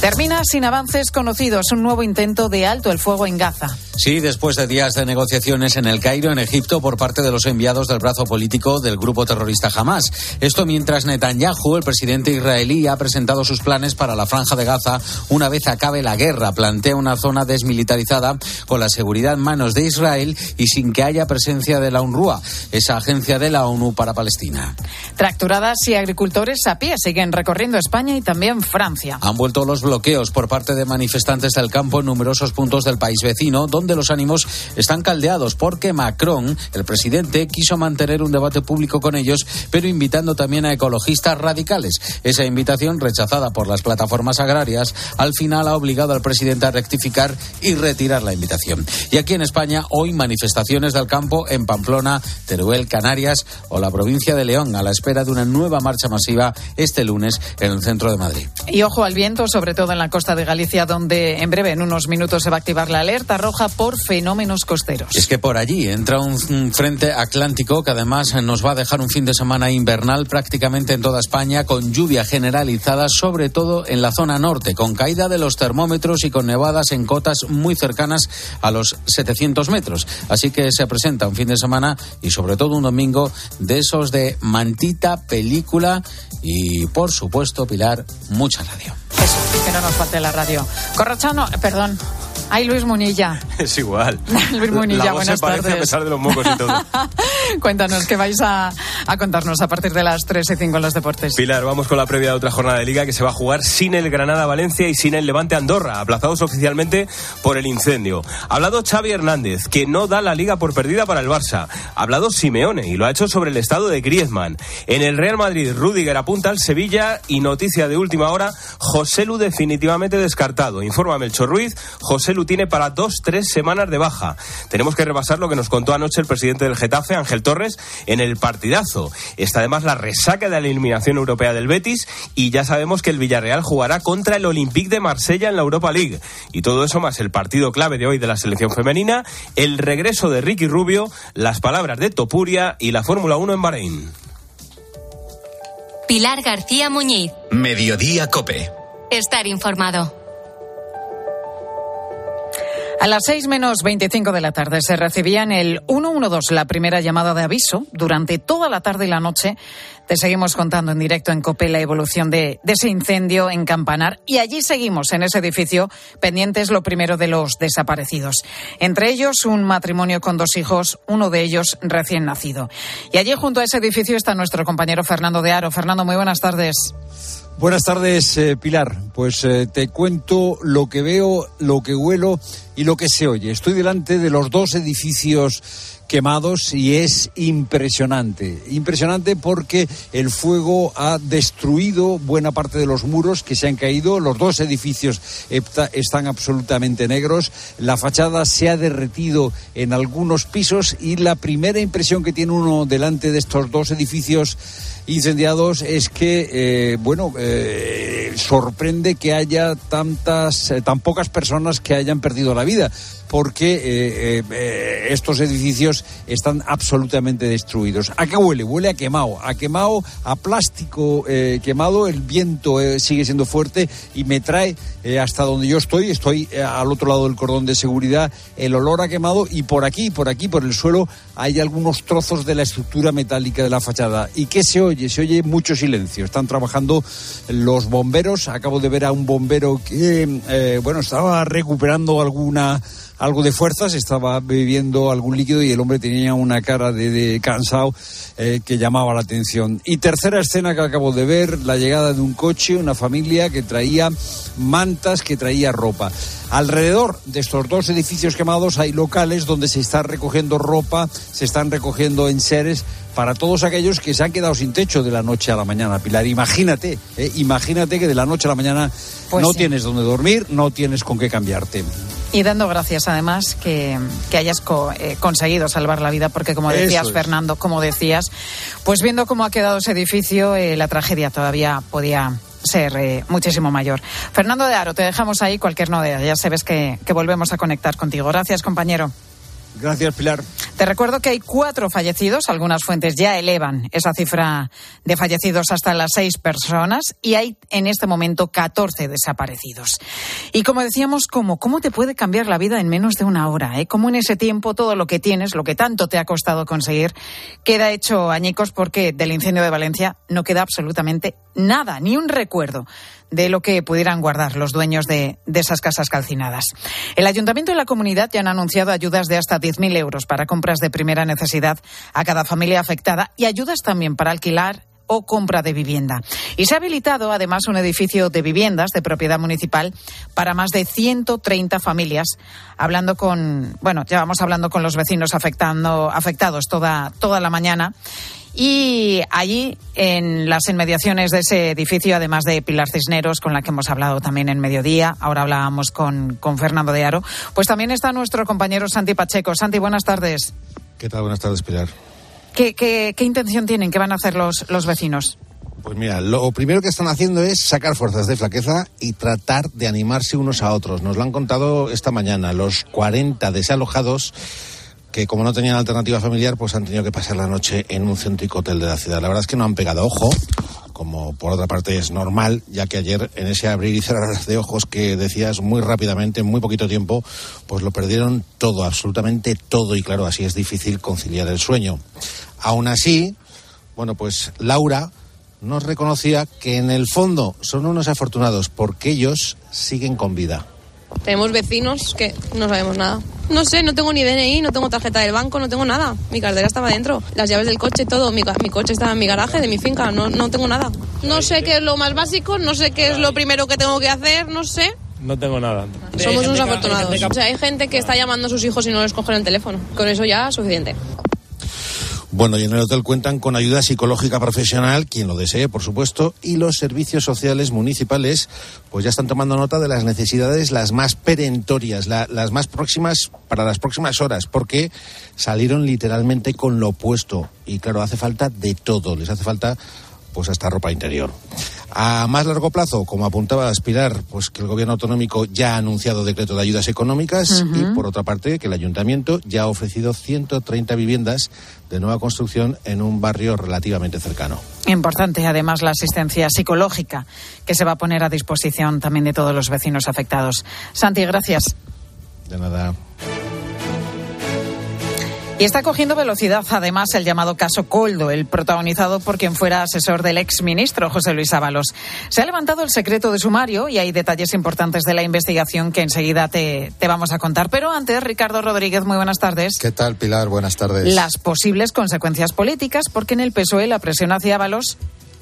Termina sin avances conocidos un nuevo intento de alto el fuego en Gaza. Sí, después de días de negociaciones en el Cairo, en Egipto, por parte de los enviados del brazo político del grupo terrorista Hamas. Esto mientras Netanyahu, el presidente israelí, ha presentado sus planes para la franja de Gaza una vez acabe la guerra. Plantea una zona desmilitarizada con la seguridad en manos de Israel y sin que haya presencia de la UNRWA, esa agencia de la ONU para Palestina. Tracturadas y agricultores a pie siguen recorriendo España y también Francia. Han vuelto los bloqueos por parte de manifestantes del campo en numerosos puntos del país vecino, donde los ánimos están caldeados porque Macron, el presidente, quiso mantener un debate público con ellos, pero invitando también a ecologistas radicales. Esa invitación, rechazada por las plataformas agrarias, al final ha obligado al presidente a rectificar y retirar la invitación. Y aquí en España, hoy manifestaciones del campo en Pamplona, Teruel, Canarias o la provincia de León, a la espera de una nueva marcha masiva este lunes en el centro de Madrid. Y ojo al viento, sobre todo en la costa de Galicia, donde en breve, en unos minutos, se va a activar la alerta roja por fenómenos costeros. Es que por allí entra un frente atlántico que además nos va a dejar un fin de semana invernal prácticamente en toda España, con lluvia generalizada, sobre todo en la zona norte, con caída de los termómetros y con nevadas en cotas muy cercanas a los 700 metros. Así que se presenta un fin de semana y sobre todo un domingo de esos de mantita, película y por supuesto, Pilar, mucha radio. Eso, que no nos falte la radio. Corrochano, perdón. Ay, Luis Munilla. *laughs* Es igual. *laughs* Luis Munilla, la voz buenas se parece tardes. a pesar de los mocos y todo. *laughs* Cuéntanos, ¿qué vais a, a contarnos a partir de las 3 y 5 en los deportes? Pilar, vamos con la previa de otra jornada de liga que se va a jugar sin el Granada-Valencia y sin el Levante-Andorra, aplazados oficialmente por el incendio. Ha hablado Xavi Hernández, que no da la liga por perdida para el Barça. Ha hablado Simeone y lo ha hecho sobre el estado de Griezmann. En el Real Madrid, Rudiger apunta al Sevilla y noticia de última hora, José Lu definitivamente descartado. Informa Melchor Ruiz, José Lu tiene para dos, tres semanas de baja. Tenemos que repasar lo que nos contó anoche el presidente del Getafe, Ángel Torres, en el partidazo. Está además la resaca de la eliminación europea del Betis y ya sabemos que el Villarreal jugará contra el Olympique de Marsella en la Europa League. Y todo eso más el partido clave de hoy de la selección femenina, el regreso de Ricky Rubio, las palabras de Topuria y la Fórmula 1 en Bahrein. Pilar García Muñiz. Mediodía Cope. Estar informado. A las 6 menos 25 de la tarde se recibía en el 112 la primera llamada de aviso. Durante toda la tarde y la noche te seguimos contando en directo en COPE la evolución de, de ese incendio en Campanar y allí seguimos en ese edificio pendientes lo primero de los desaparecidos. Entre ellos un matrimonio con dos hijos, uno de ellos recién nacido. Y allí junto a ese edificio está nuestro compañero Fernando de Aro. Fernando, muy buenas tardes. Buenas tardes, eh, Pilar. Pues eh, te cuento lo que veo, lo que huelo y lo que se oye. Estoy delante de los dos edificios quemados y es impresionante. Impresionante porque el fuego ha destruido buena parte de los muros que se han caído. Los dos edificios están absolutamente negros. La fachada se ha derretido en algunos pisos y la primera impresión que tiene uno delante de estos dos edificios incendiados es que, eh, bueno, eh, sorprende que haya tantas, eh, tan pocas personas que hayan perdido la vida, porque eh, eh, eh, estos edificios están absolutamente destruidos. ¿A qué huele? Huele a quemado, a quemado, a plástico quemado. El viento sigue siendo fuerte y me trae hasta donde yo estoy. Estoy al otro lado del cordón de seguridad. El olor a quemado y por aquí, por aquí, por el suelo hay algunos trozos de la estructura metálica de la fachada. ¿Y qué se oye? Se oye mucho silencio. Están trabajando los bomberos. Acabo de ver a un bombero que, bueno, estaba recuperando alguna algo de fuerzas, estaba bebiendo algún líquido y el hombre tenía una cara de, de cansado eh, que llamaba la atención. Y tercera escena que acabo de ver, la llegada de un coche, una familia que traía mantas, que traía ropa. Alrededor de estos dos edificios quemados hay locales donde se está recogiendo ropa, se están recogiendo enseres para todos aquellos que se han quedado sin techo de la noche a la mañana, Pilar. Imagínate, eh, imagínate que de la noche a la mañana Pues no sí. tienes donde dormir, no tienes con qué cambiarte. Y dando gracias además que, que hayas co- eh, conseguido salvar la vida, porque como decías, es. Fernando, como decías, pues viendo cómo ha quedado ese edificio, eh, la tragedia todavía podía ser eh, muchísimo mayor. Fernando de Aro, te dejamos ahí cualquier novedad. Ya sabes que, que volvemos a conectar contigo. Gracias, compañero. Gracias, Pilar. Te recuerdo que hay cuatro fallecidos. Algunas fuentes ya elevan esa cifra de fallecidos hasta las seis personas y hay en este momento 14 desaparecidos. Y como decíamos, ¿cómo, cómo te puede cambiar la vida en menos de una hora? Eh? Cómo en ese tiempo todo lo que tienes, lo que tanto te ha costado conseguir, queda hecho añicos porque del incendio de Valencia no queda absolutamente nada, ni un recuerdo de lo que pudieran guardar los dueños de, de, esas casas calcinadas. El ayuntamiento y la comunidad ya han anunciado ayudas de hasta 10.000 euros para compras de primera necesidad a cada familia afectada y ayudas también para alquilar o compra de vivienda. Y se ha habilitado además un edificio de viviendas de propiedad municipal para más de 130 familias. Hablando con, bueno, llevamos hablando con los vecinos afectando, afectados toda, toda la mañana. Y allí, en las inmediaciones de ese edificio, además de Pilar Cisneros, con la que hemos hablado también en mediodía, ahora hablábamos con, con Fernando de Aro, pues también está nuestro compañero Santi Pacheco. Santi, buenas tardes. ¿Qué tal? Buenas tardes, Pilar. ¿Qué, qué, qué intención tienen? ¿Qué van a hacer los, los vecinos? Pues mira, lo primero que están haciendo es sacar fuerzas de flaqueza y tratar de animarse unos a otros. Nos lo han contado esta mañana. Los 40 desalojados que como no tenían alternativa familiar, pues han tenido que pasar la noche en un céntrico hotel de la ciudad. La verdad es que no han pegado ojo, como por otra parte es normal, ya que ayer en ese abrir y cerrar de ojos que decías muy rápidamente, en muy poquito tiempo, pues lo perdieron todo, absolutamente todo, y claro, así es difícil conciliar el sueño. Aún así, bueno, pues Laura nos reconocía que en el fondo son unos afortunados porque ellos siguen con vida. Tenemos vecinos que no sabemos nada. No sé, no tengo ni DNI, no tengo tarjeta del banco, no tengo nada. Mi cartera estaba dentro, las llaves del coche, todo. Mi, mi coche estaba en mi garaje de mi finca, no, no tengo nada. No sé qué es lo más básico, no sé qué es lo primero que tengo que hacer, no sé. No tengo nada. Somos unos afortunados. O sea, hay gente que está llamando a sus hijos y no les cogen el teléfono. Con eso ya es suficiente. Bueno, y en el hotel cuentan con ayuda psicológica profesional, quien lo desee, por supuesto, y los servicios sociales municipales, pues ya están tomando nota de las necesidades las más perentorias, la, las más próximas para las próximas horas, porque salieron literalmente con lo opuesto. Y claro, hace falta de todo, les hace falta pues hasta ropa interior. A más largo plazo, como apuntaba Aspirar, pues que el gobierno autonómico ya ha anunciado decreto de ayudas económicas uh -huh. y por otra parte que el ayuntamiento ya ha ofrecido 130 viviendas de nueva construcción en un barrio relativamente cercano. Importante además la asistencia psicológica que se va a poner a disposición también de todos los vecinos afectados. Santi, gracias. De nada. Y está cogiendo velocidad, además, el llamado caso Coldo, el protagonizado por quien fuera asesor del exministro José Luis Ábalos. Se ha levantado el secreto de sumario y hay detalles importantes de la investigación que enseguida te, te, vamos a contar. Pero antes, Ricardo Rodríguez, muy buenas tardes. ¿Qué tal, Pilar? Buenas tardes. Las posibles consecuencias políticas, porque en el PSOE la presión hacia Ábalos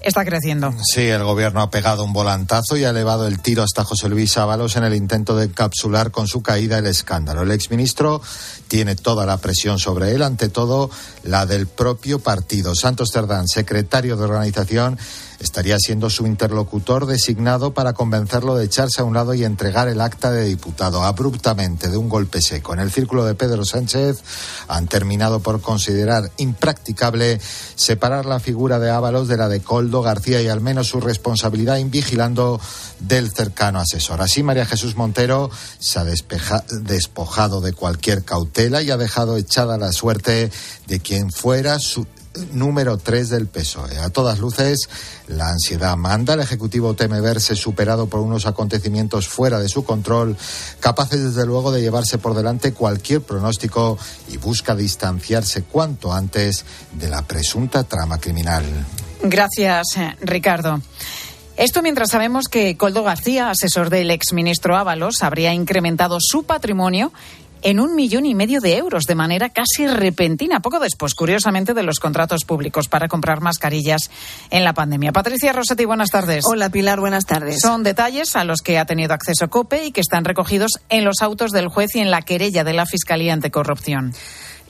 está creciendo. Sí, el gobierno ha pegado un volantazo y ha elevado el tiro hasta José Luis Ábalos en el intento de encapsular con su caída el escándalo. El exministro tiene toda la presión sobre él, ante todo la del propio partido. Santos Cerdán, secretario de organización, estaría siendo su interlocutor designado para convencerlo de echarse a un lado y entregar el acta de diputado abruptamente de un golpe seco. En el círculo de Pedro Sánchez han terminado por considerar impracticable separar la figura de Ábalos de la de Coldo García y al menos su responsabilidad en vigilando del cercano asesor. Así María Jesús Montero se ha despojado de cualquier cautela y ha dejado echada la suerte de quien fuera su número 3 del PSOE. A todas luces, la ansiedad manda. El Ejecutivo teme verse superado por unos acontecimientos fuera de su control, capaces desde luego de llevarse por delante cualquier pronóstico y busca distanciarse cuanto antes de la presunta trama criminal. Gracias, Ricardo. Esto mientras sabemos que Coldo García, asesor del exministro Ábalos, habría incrementado su patrimonio en un millón y medio de euros de manera casi repentina, poco después, curiosamente, de los contratos públicos para comprar mascarillas en la pandemia. Patricia Rosetti, buenas tardes. Hola Pilar, buenas tardes. Son detalles a los que ha tenido acceso COPE y que están recogidos en los autos del juez y en la querella de la Fiscalía Anticorrupción.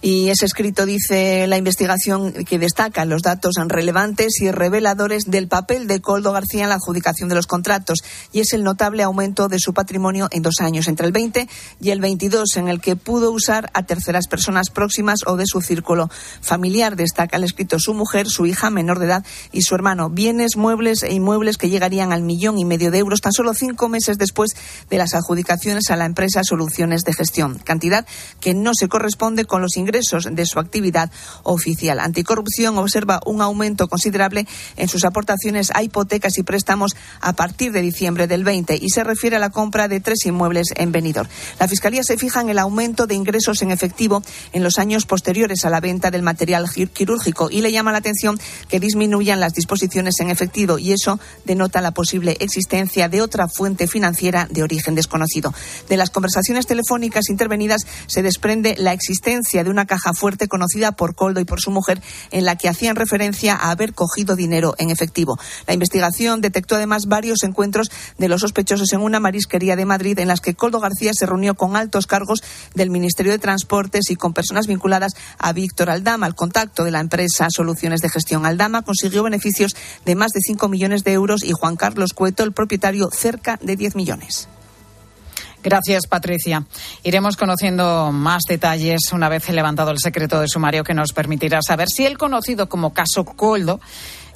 Y ese escrito dice la investigación que destaca los datos relevantes y reveladores del papel de Coldo García en la adjudicación de los contratos y es el notable aumento de su patrimonio en dos años, entre el 20 y el 22, en el que pudo usar a terceras personas próximas o de su círculo familiar. Destaca el escrito su mujer, su hija menor de edad y su hermano. Bienes, muebles e inmuebles que llegarían al millón y medio de euros tan solo cinco meses después de las adjudicaciones a la empresa Soluciones de Gestión. Cantidad que no se corresponde con los ingresos de su actividad oficial. Anticorrupción observa un aumento considerable en sus aportaciones a hipotecas y préstamos a partir de diciembre del 20 y se refiere a la compra de tres inmuebles en Benidorm. La Fiscalía se fija en el aumento de ingresos en efectivo en los años posteriores a la venta del material quirúrgico y le llama la atención que disminuyan las disposiciones en efectivo y eso denota la posible existencia de otra fuente financiera de origen desconocido. De las conversaciones telefónicas intervenidas se desprende la existencia de una caja fuerte conocida por Coldo y por su mujer en la que hacían referencia a haber cogido dinero en efectivo. La investigación detectó además varios encuentros de los sospechosos en una marisquería de Madrid en las que Coldo García se reunió con altos cargos del Ministerio de Transportes y con personas vinculadas a Víctor Aldama. El contacto de la empresa Soluciones de Gestión Aldama consiguió beneficios de más de 5 millones de euros y Juan Carlos Cueto, el propietario, cerca de 10 millones. Gracias, Patricia. Iremos conociendo más detalles una vez levantado el secreto de sumario que nos permitirá saber si el conocido como caso Coldo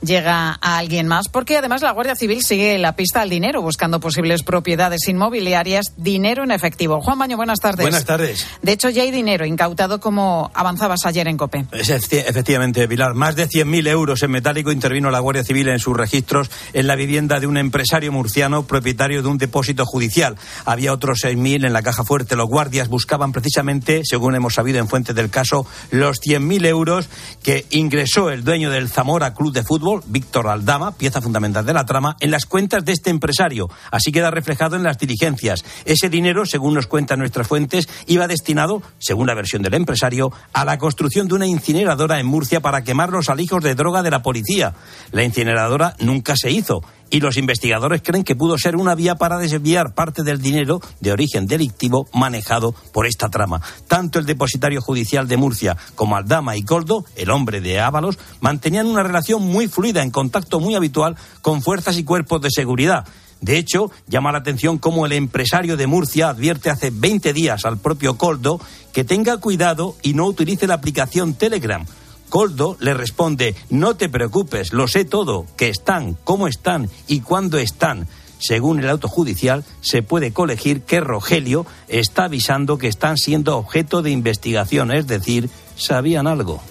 llega a alguien más, porque además la Guardia Civil sigue la pista al dinero, buscando posibles propiedades inmobiliarias, dinero en efectivo. Juan Baño, buenas tardes. Buenas tardes. De hecho, ya hay dinero incautado como avanzabas ayer en COPE. Efectivamente, Pilar. Más de 100.000 euros en metálico intervino la Guardia Civil en sus registros en la vivienda de un empresario murciano propietario de un depósito judicial. Había otros 6.000 en la caja fuerte. Los guardias buscaban precisamente, según hemos sabido en fuentes del caso, los 100.000 euros que ingresó el dueño del Zamora Club de Fútbol Víctor Aldama, pieza fundamental de la trama, en las cuentas de este empresario. Así queda reflejado en las diligencias. Ese dinero, según nos cuentan nuestras fuentes, iba destinado, según la versión del empresario, a la construcción de una incineradora en Murcia para quemar los alijos de droga de la policía. La incineradora nunca se hizo y los investigadores creen que pudo ser una vía para desviar parte del dinero de origen delictivo manejado por esta trama. Tanto el depositario judicial de Murcia como Aldama y Coldo, el hombre de Ábalos, mantenían una relación muy fluida, en contacto muy habitual con fuerzas y cuerpos de seguridad. De hecho, llama la atención cómo el empresario de Murcia advierte hace 20 días al propio Coldo que tenga cuidado y no utilice la aplicación Telegram Coldo le responde, no te preocupes, lo sé todo, que están, cómo están y cuándo están. Según el auto judicial, se puede colegir que Rogelio está avisando que están siendo objeto de investigación, es decir, sabían algo.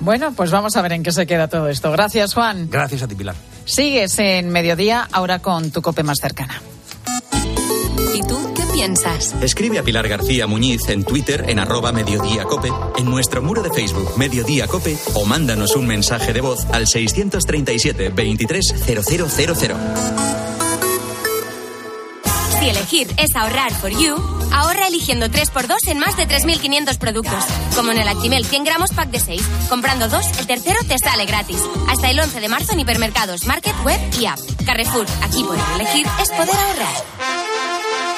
Bueno, pues vamos a ver en qué se queda todo esto. Gracias, Juan. Gracias a ti, Pilar. Sigues en mediodía, ahora con tu cope más cercana. Escribe a Pilar García Muñiz en Twitter en arroba mediodíacope, en nuestro muro de Facebook Mediodía Cope o mándanos un mensaje de voz al 637 230000. Si elegir es ahorrar for you, ahorra eligiendo 3x2 en más de 3.500 productos. Como en el Actimel 100 gramos pack de 6. Comprando dos, el tercero te sale gratis. Hasta el 11 de marzo en hipermercados, market, web y app. Carrefour, aquí poder elegir es poder ahorrar.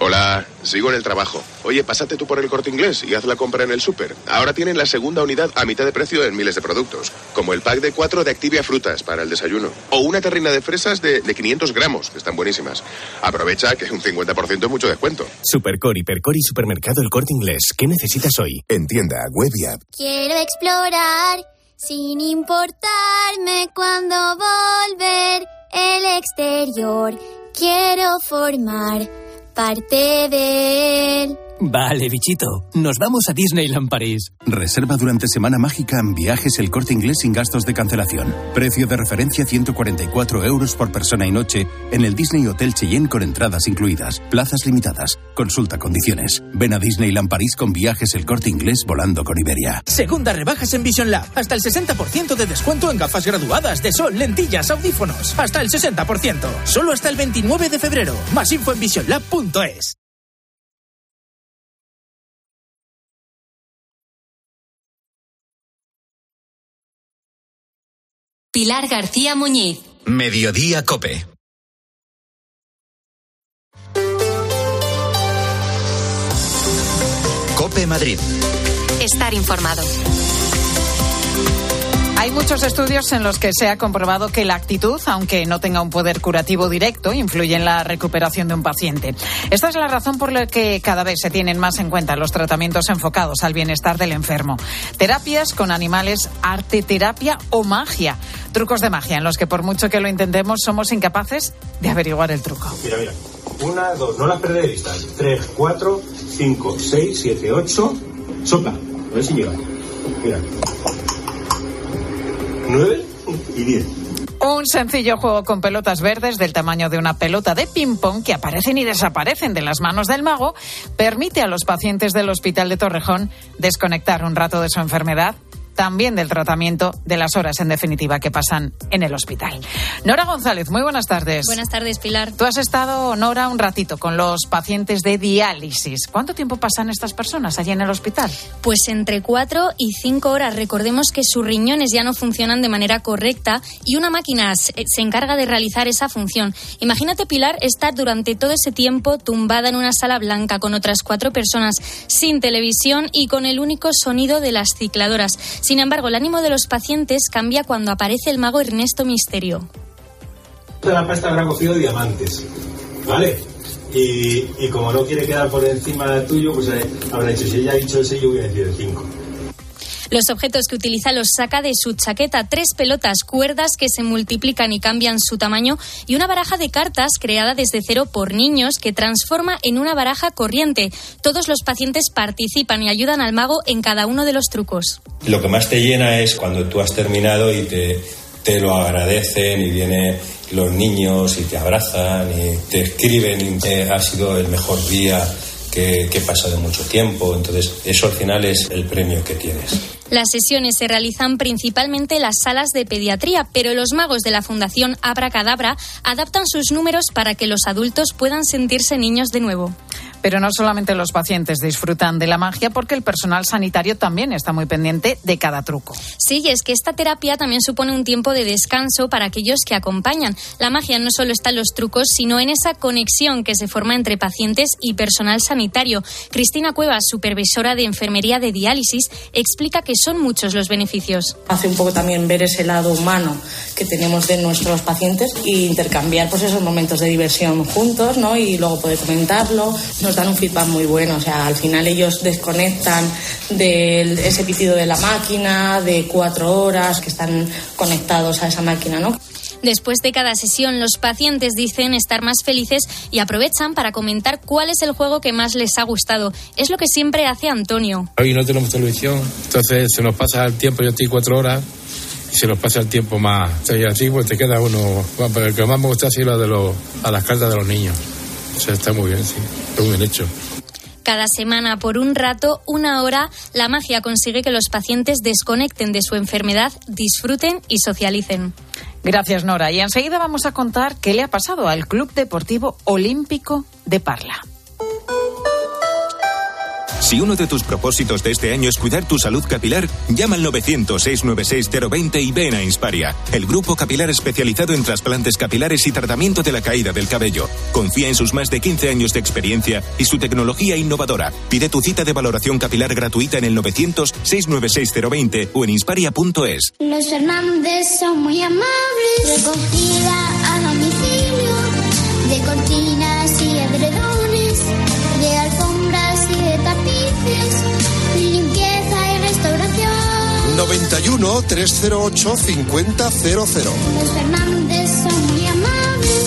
Hola, sigo en el trabajo. Oye, pásate tú por el corte inglés y haz la compra en el súper. Ahora tienen la segunda unidad a mitad de precio en miles de productos, como el pack de 4 de Activia Frutas para el desayuno, o una terrina de fresas de, de 500 gramos, que están buenísimas. Aprovecha que un 50% es mucho descuento. Supercor, Hipercor y Supermercado El Corte Inglés. ¿Qué necesitas hoy? En tienda, web y app. Quiero explorar sin importarme cuando volver el exterior. Quiero formar parte de él. Vale, bichito. Nos vamos a Disneyland París. Reserva durante Semana Mágica en viajes el corte inglés sin gastos de cancelación. Precio de referencia 144 euros por persona y noche en el Disney Hotel Cheyenne con entradas incluidas. Plazas limitadas. Consulta condiciones. Ven a Disneyland París con viajes el corte inglés volando con Iberia. Segunda rebajas en Vision Lab. Hasta el 60% de descuento en gafas graduadas de sol, lentillas, audífonos. Hasta el 60%. Solo hasta el 29 de febrero. Más info en visionlab.es. Pilar García Muñiz. Mediodía Cope. Cope Madrid. Estar informado. Hay muchos estudios en los que se ha comprobado que la actitud, aunque no tenga un poder curativo directo, influye en la recuperación de un paciente. Esta es la razón por la que cada vez se tienen más en cuenta los tratamientos enfocados al bienestar del enfermo. Terapias con animales, arte, terapia o magia. Trucos de magia en los que por mucho que lo intentemos somos incapaces de averiguar el truco. Mira, mira. Una, dos, no las perder de vista. Tres, cuatro, cinco, seis, siete, ocho. Sopla. A ver si llega. Mira. Nueve y diez. Un sencillo juego con pelotas verdes del tamaño de una pelota de ping-pong que aparecen y desaparecen de las manos del mago permite a los pacientes del Hospital de Torrejón desconectar un rato de su enfermedad también del tratamiento de las horas, en definitiva, que pasan en el hospital. Nora González, muy buenas tardes. Buenas tardes, Pilar. Tú has estado, Nora, un ratito con los pacientes de diálisis. ¿Cuánto tiempo pasan estas personas allí en el hospital? Pues entre cuatro y cinco horas. Recordemos que sus riñones ya no funcionan de manera correcta y una máquina se encarga de realizar esa función. Imagínate, Pilar, estar durante todo ese tiempo tumbada en una sala blanca con otras cuatro personas, sin televisión y con el único sonido de las cicladoras. Sin embargo, el ánimo de los pacientes cambia cuando aparece el mago Ernesto Misterio. La pasta habrá cogido diamantes, ¿vale? Y, como no quiere quedar por encima tuyo, pues eh, habrá dicho, si ella ha dicho el 6, yo voy a decir el 5. Los objetos que utiliza los saca de su chaqueta, tres pelotas, cuerdas que se multiplican y cambian su tamaño y una baraja de cartas creada desde cero por niños que transforma en una baraja corriente. Todos los pacientes participan y ayudan al mago en cada uno de los trucos. Lo que más te llena es cuando tú has terminado y te, te lo agradecen y vienen los niños y te abrazan y te escriben y te ha sido el mejor día que, que he pasado mucho tiempo. Entonces, eso al final es el premio que tienes. Las sesiones se realizan principalmente en las salas de pediatría, pero los magos de la Fundación Abracadabra adaptan sus números para que los adultos puedan sentirse niños de nuevo. Pero no solamente los pacientes disfrutan de la magia, porque el personal sanitario también está muy pendiente de cada truco. Sí, y es que esta terapia también supone un tiempo de descanso para aquellos que acompañan. La magia no solo está en los trucos, sino en esa conexión que se forma entre pacientes y personal sanitario. Cristina Cuevas, supervisora de enfermería de diálisis, explica que son muchos los beneficios. Hace un poco también ver ese lado humano que tenemos de nuestros pacientes e intercambiar pues esos momentos de diversión juntos, ¿no? Y luego poder comentarlo. Nos dan un feedback muy bueno, o sea, al final ellos desconectan de ese pitido de la máquina, de cuatro horas que están conectados a esa máquina, ¿no? Después de cada sesión, los pacientes dicen estar más felices y aprovechan para comentar cuál es el juego que más les ha gustado. Es lo que siempre hace Antonio. Hoy no tenemos televisión, entonces se nos pasa el tiempo, yo estoy cuatro horas y se nos pasa el tiempo más. Y así pues te queda uno. Bueno, pero el que más me gusta ha sido la de los, a las cartas de los niños. Sea, está muy bien, sí. Está muy bien hecho. Cada semana, por un rato, una hora, la magia consigue que los pacientes desconecten de su enfermedad, disfruten y socialicen. Gracias, Nora. Y enseguida vamos a contar qué le ha pasado al Club Deportivo Olímpico de Parla. Si uno de tus propósitos de este año es cuidar tu salud capilar, llama al 900-696-020 y ven a Insparia, el grupo capilar especializado en trasplantes capilares y tratamiento de la caída del cabello. Confía en sus más de 15 años de experiencia y su tecnología innovadora. Pide tu cita de valoración capilar gratuita en el 900-696-020 o en insparia.es. Los Fernández son muy amables. Recogida a domicilio de cortinas y edredones, 91 308 5000. Los Fernández son muy amables.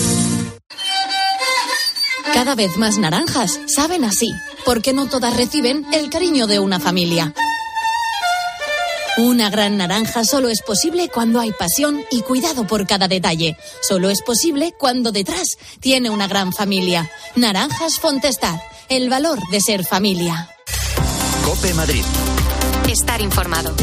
Cada vez más naranjas saben así. porque no todas reciben el cariño de una familia. Una gran naranja solo es posible cuando hay pasión y cuidado por cada detalle. Solo es posible cuando detrás tiene una gran familia. Naranjas Fontestad, el valor de ser familia. Cope Madrid. Estar informado.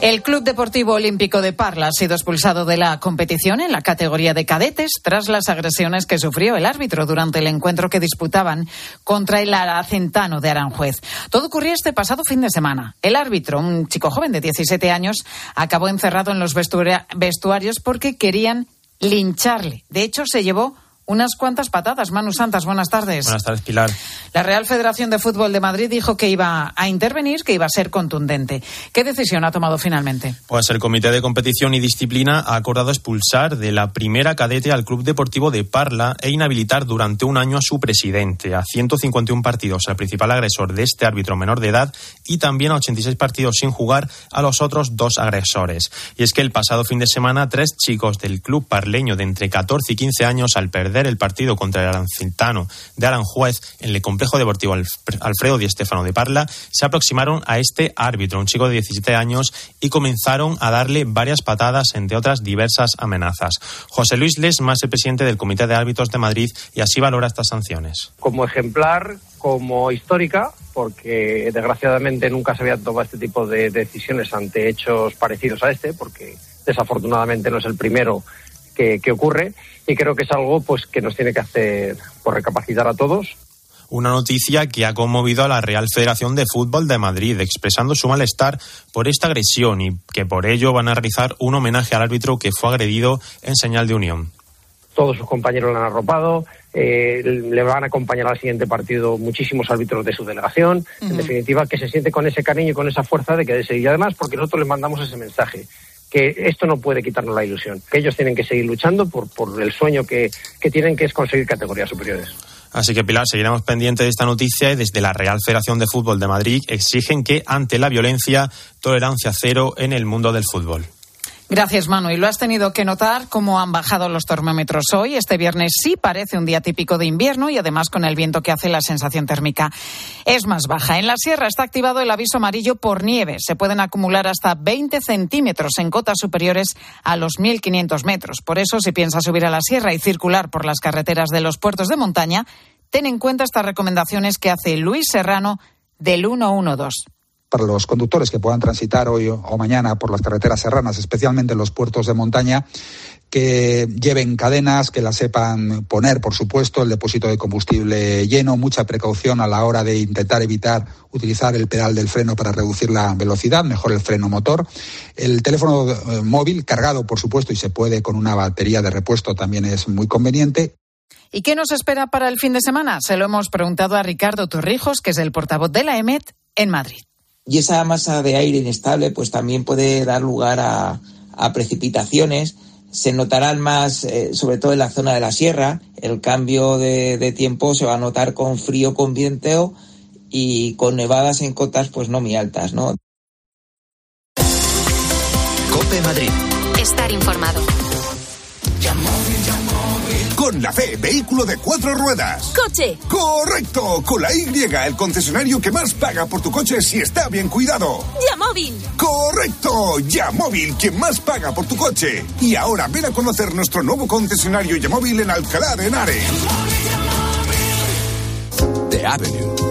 El Club Deportivo Olímpico de Parla ha sido expulsado de la competición en la categoría de cadetes tras las agresiones que sufrió el árbitro durante el encuentro que disputaban contra el Aracentano de Aranjuez. Todo ocurrió este pasado fin de semana. El árbitro, un chico joven de 17 años, acabó encerrado en los vestuarios porque querían lincharle. De hecho, se llevó unas cuantas patadas. Manu Santas, buenas tardes. Buenas tardes, Pilar. La Real Federación de Fútbol de Madrid dijo que iba a intervenir, que iba a ser contundente. ¿Qué decisión ha tomado finalmente? Pues el Comité de Competición y Disciplina ha acordado expulsar de la primera cadete al Club Deportivo de Parla e inhabilitar durante un año a su presidente, a 151 partidos al principal agresor de este árbitro menor de edad y también a 86 partidos sin jugar a los otros dos agresores. Y es que el pasado fin de semana tres chicos del club parleño de entre 14 y 15 años al perder el partido contra el Arancintano de Aranjuez en el complejo deportivo Alfredo Di Stefano de Parla, se aproximaron a este árbitro, un chico de 17 años, y comenzaron a darle varias patadas, entre otras diversas amenazas. José Luis Les, más el presidente del Comité de Árbitros de Madrid, y así valora estas sanciones. Como ejemplar, como histórica, porque desgraciadamente nunca se había tomado este tipo de decisiones ante hechos parecidos a este, porque desafortunadamente no es el primero que, que ocurre y creo que es algo pues que nos tiene que hacer por recapacitar a todos una noticia que ha conmovido a la Real Federación de Fútbol de Madrid, expresando su malestar por esta agresión y que por ello van a realizar un homenaje al árbitro que fue agredido en señal de unión. Todos sus compañeros le han arropado, eh, le van a acompañar al siguiente partido muchísimos árbitros de su delegación. En definitiva, que se siente con ese cariño y con esa fuerza de que de seguir. Y además, porque nosotros le mandamos ese mensaje que esto no puede quitarnos la ilusión, que ellos tienen que seguir luchando por, por el sueño que, que tienen, que es conseguir categorías superiores. Así que, Pilar, seguiremos pendientes de esta noticia y desde la Real Federación de Fútbol de Madrid exigen que, ante la violencia, tolerancia cero en el mundo del fútbol. Gracias, Manu. Y lo has tenido que notar cómo han bajado los termómetros hoy. Este viernes sí parece un día típico de invierno y además con el viento que hace la sensación térmica es más baja. En la sierra está activado el aviso amarillo por nieve. Se pueden acumular hasta 20 centímetros en cotas superiores a los 1.500 metros. Por eso, si piensas subir a la sierra y circular por las carreteras de los puertos de montaña, ten en cuenta estas recomendaciones que hace Luis Serrano del 112 para los conductores que puedan transitar hoy o mañana por las carreteras serranas, especialmente en los puertos de montaña, que lleven cadenas, que las sepan poner, por supuesto, el depósito de combustible lleno, mucha precaución a la hora de intentar evitar utilizar el pedal del freno para reducir la velocidad, mejor el freno motor. El teléfono eh, móvil cargado, por supuesto, y se puede con una batería de repuesto también es muy conveniente. ¿Y qué nos espera para el fin de semana? Se lo hemos preguntado a Ricardo Torrijos, que es el portavoz de la EMET en Madrid y esa masa de aire inestable pues también puede dar lugar a, precipitaciones. Se notarán más, eh, sobre todo en la zona de la sierra, el cambio de, tiempo se va a notar con frío, con viento y con nevadas en cotas pues no muy altas, ¿no? Cope Madrid. Estar informado con la fe, vehículo de cuatro ruedas. Coche. Correcto, con la Y, el concesionario que más paga por tu coche si está bien cuidado. Ya móvil. Correcto, Ya móvil, quien más paga por tu coche. Y ahora ven a conocer nuestro nuevo concesionario Ya móvil en Alcalá de Henares. The Avenue.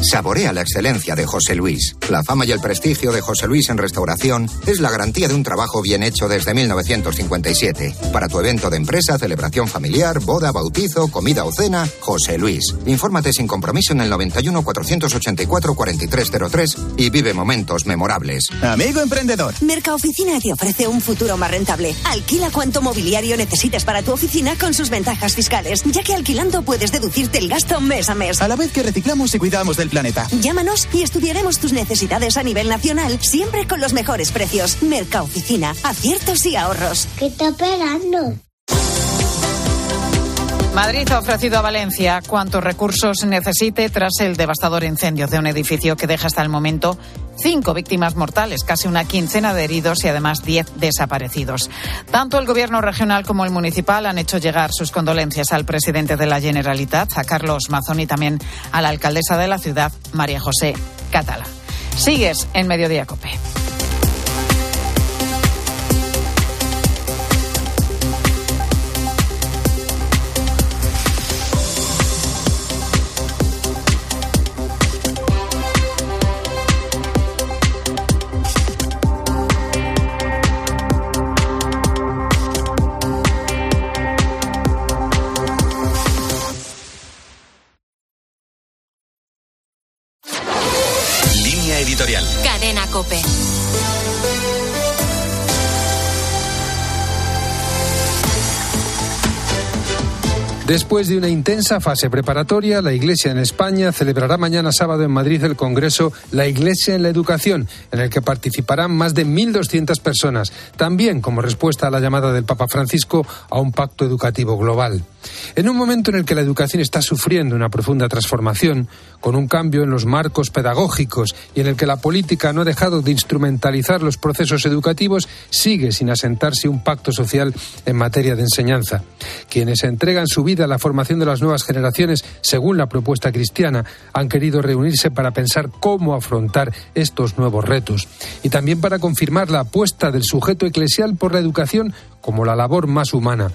Saborea la excelencia de José Luis. La fama y el prestigio de José Luis en restauración es la garantía de un trabajo bien hecho desde 1957. Para tu evento de empresa, celebración familiar, boda, bautizo, comida o cena, José Luis. Infórmate sin compromiso en el 91 484 4303 y vive momentos memorables. Amigo emprendedor. Mercaoficina te ofrece un futuro más rentable. Alquila cuanto mobiliario necesites para tu oficina con sus ventajas fiscales, ya que alquilando puedes deducirte el gasto mes a mes. A la vez que reciclamos y cuidamos del planeta. Llámanos y estudiaremos tus necesidades a nivel nacional, siempre con los mejores precios. Mercaoficina, aciertos y ahorros. ¿Qué está esperando? Madrid ha ofrecido a Valencia cuantos recursos necesite tras el devastador incendio de un edificio que deja hasta el momento cinco víctimas mortales, casi una quincena de heridos y además diez desaparecidos. Tanto el gobierno regional como el municipal han hecho llegar sus condolencias al presidente de la Generalitat, a Carlos Mazón y también a la alcaldesa de la ciudad, María José Catala. Sigues en Mediodía Cope. Después de una intensa fase preparatoria, la Iglesia en España celebrará mañana sábado en Madrid el Congreso La Iglesia en la Educación, en el que participarán más de 1.200 personas, también como respuesta a la llamada del Papa Francisco a un pacto educativo global. En un momento en el que la educación está sufriendo una profunda transformación, con un cambio en los marcos pedagógicos y en el que la política no ha dejado de instrumentalizar los procesos educativos, sigue sin asentarse un pacto social en materia de enseñanza. Quienes entregan su vida a la formación de las nuevas generaciones, según la propuesta cristiana, han querido reunirse para pensar cómo afrontar estos nuevos retos y también para confirmar la apuesta del sujeto eclesial por la educación como la labor más humana.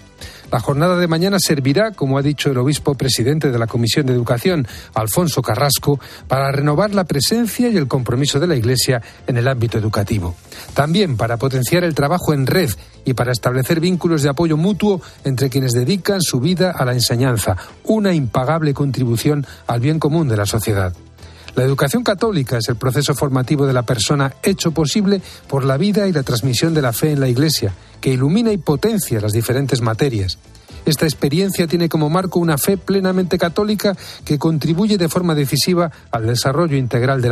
La jornada de mañana servirá, como ha dicho el obispo presidente de la Comisión de Educación, Alfonso Carrasco, para renovar la presencia y el compromiso de la Iglesia en el ámbito educativo. También para potenciar el trabajo en red y para establecer vínculos de apoyo mutuo entre quienes dedican su vida a la enseñanza, una impagable contribución al bien común de la sociedad. La educación católica es el proceso formativo de la persona hecho posible por la vida y la transmisión de la fe en la Iglesia, que ilumina y potencia las diferentes materias. Esta experiencia tiene como marco una fe plenamente católica que contribuye de forma decisiva al desarrollo integral de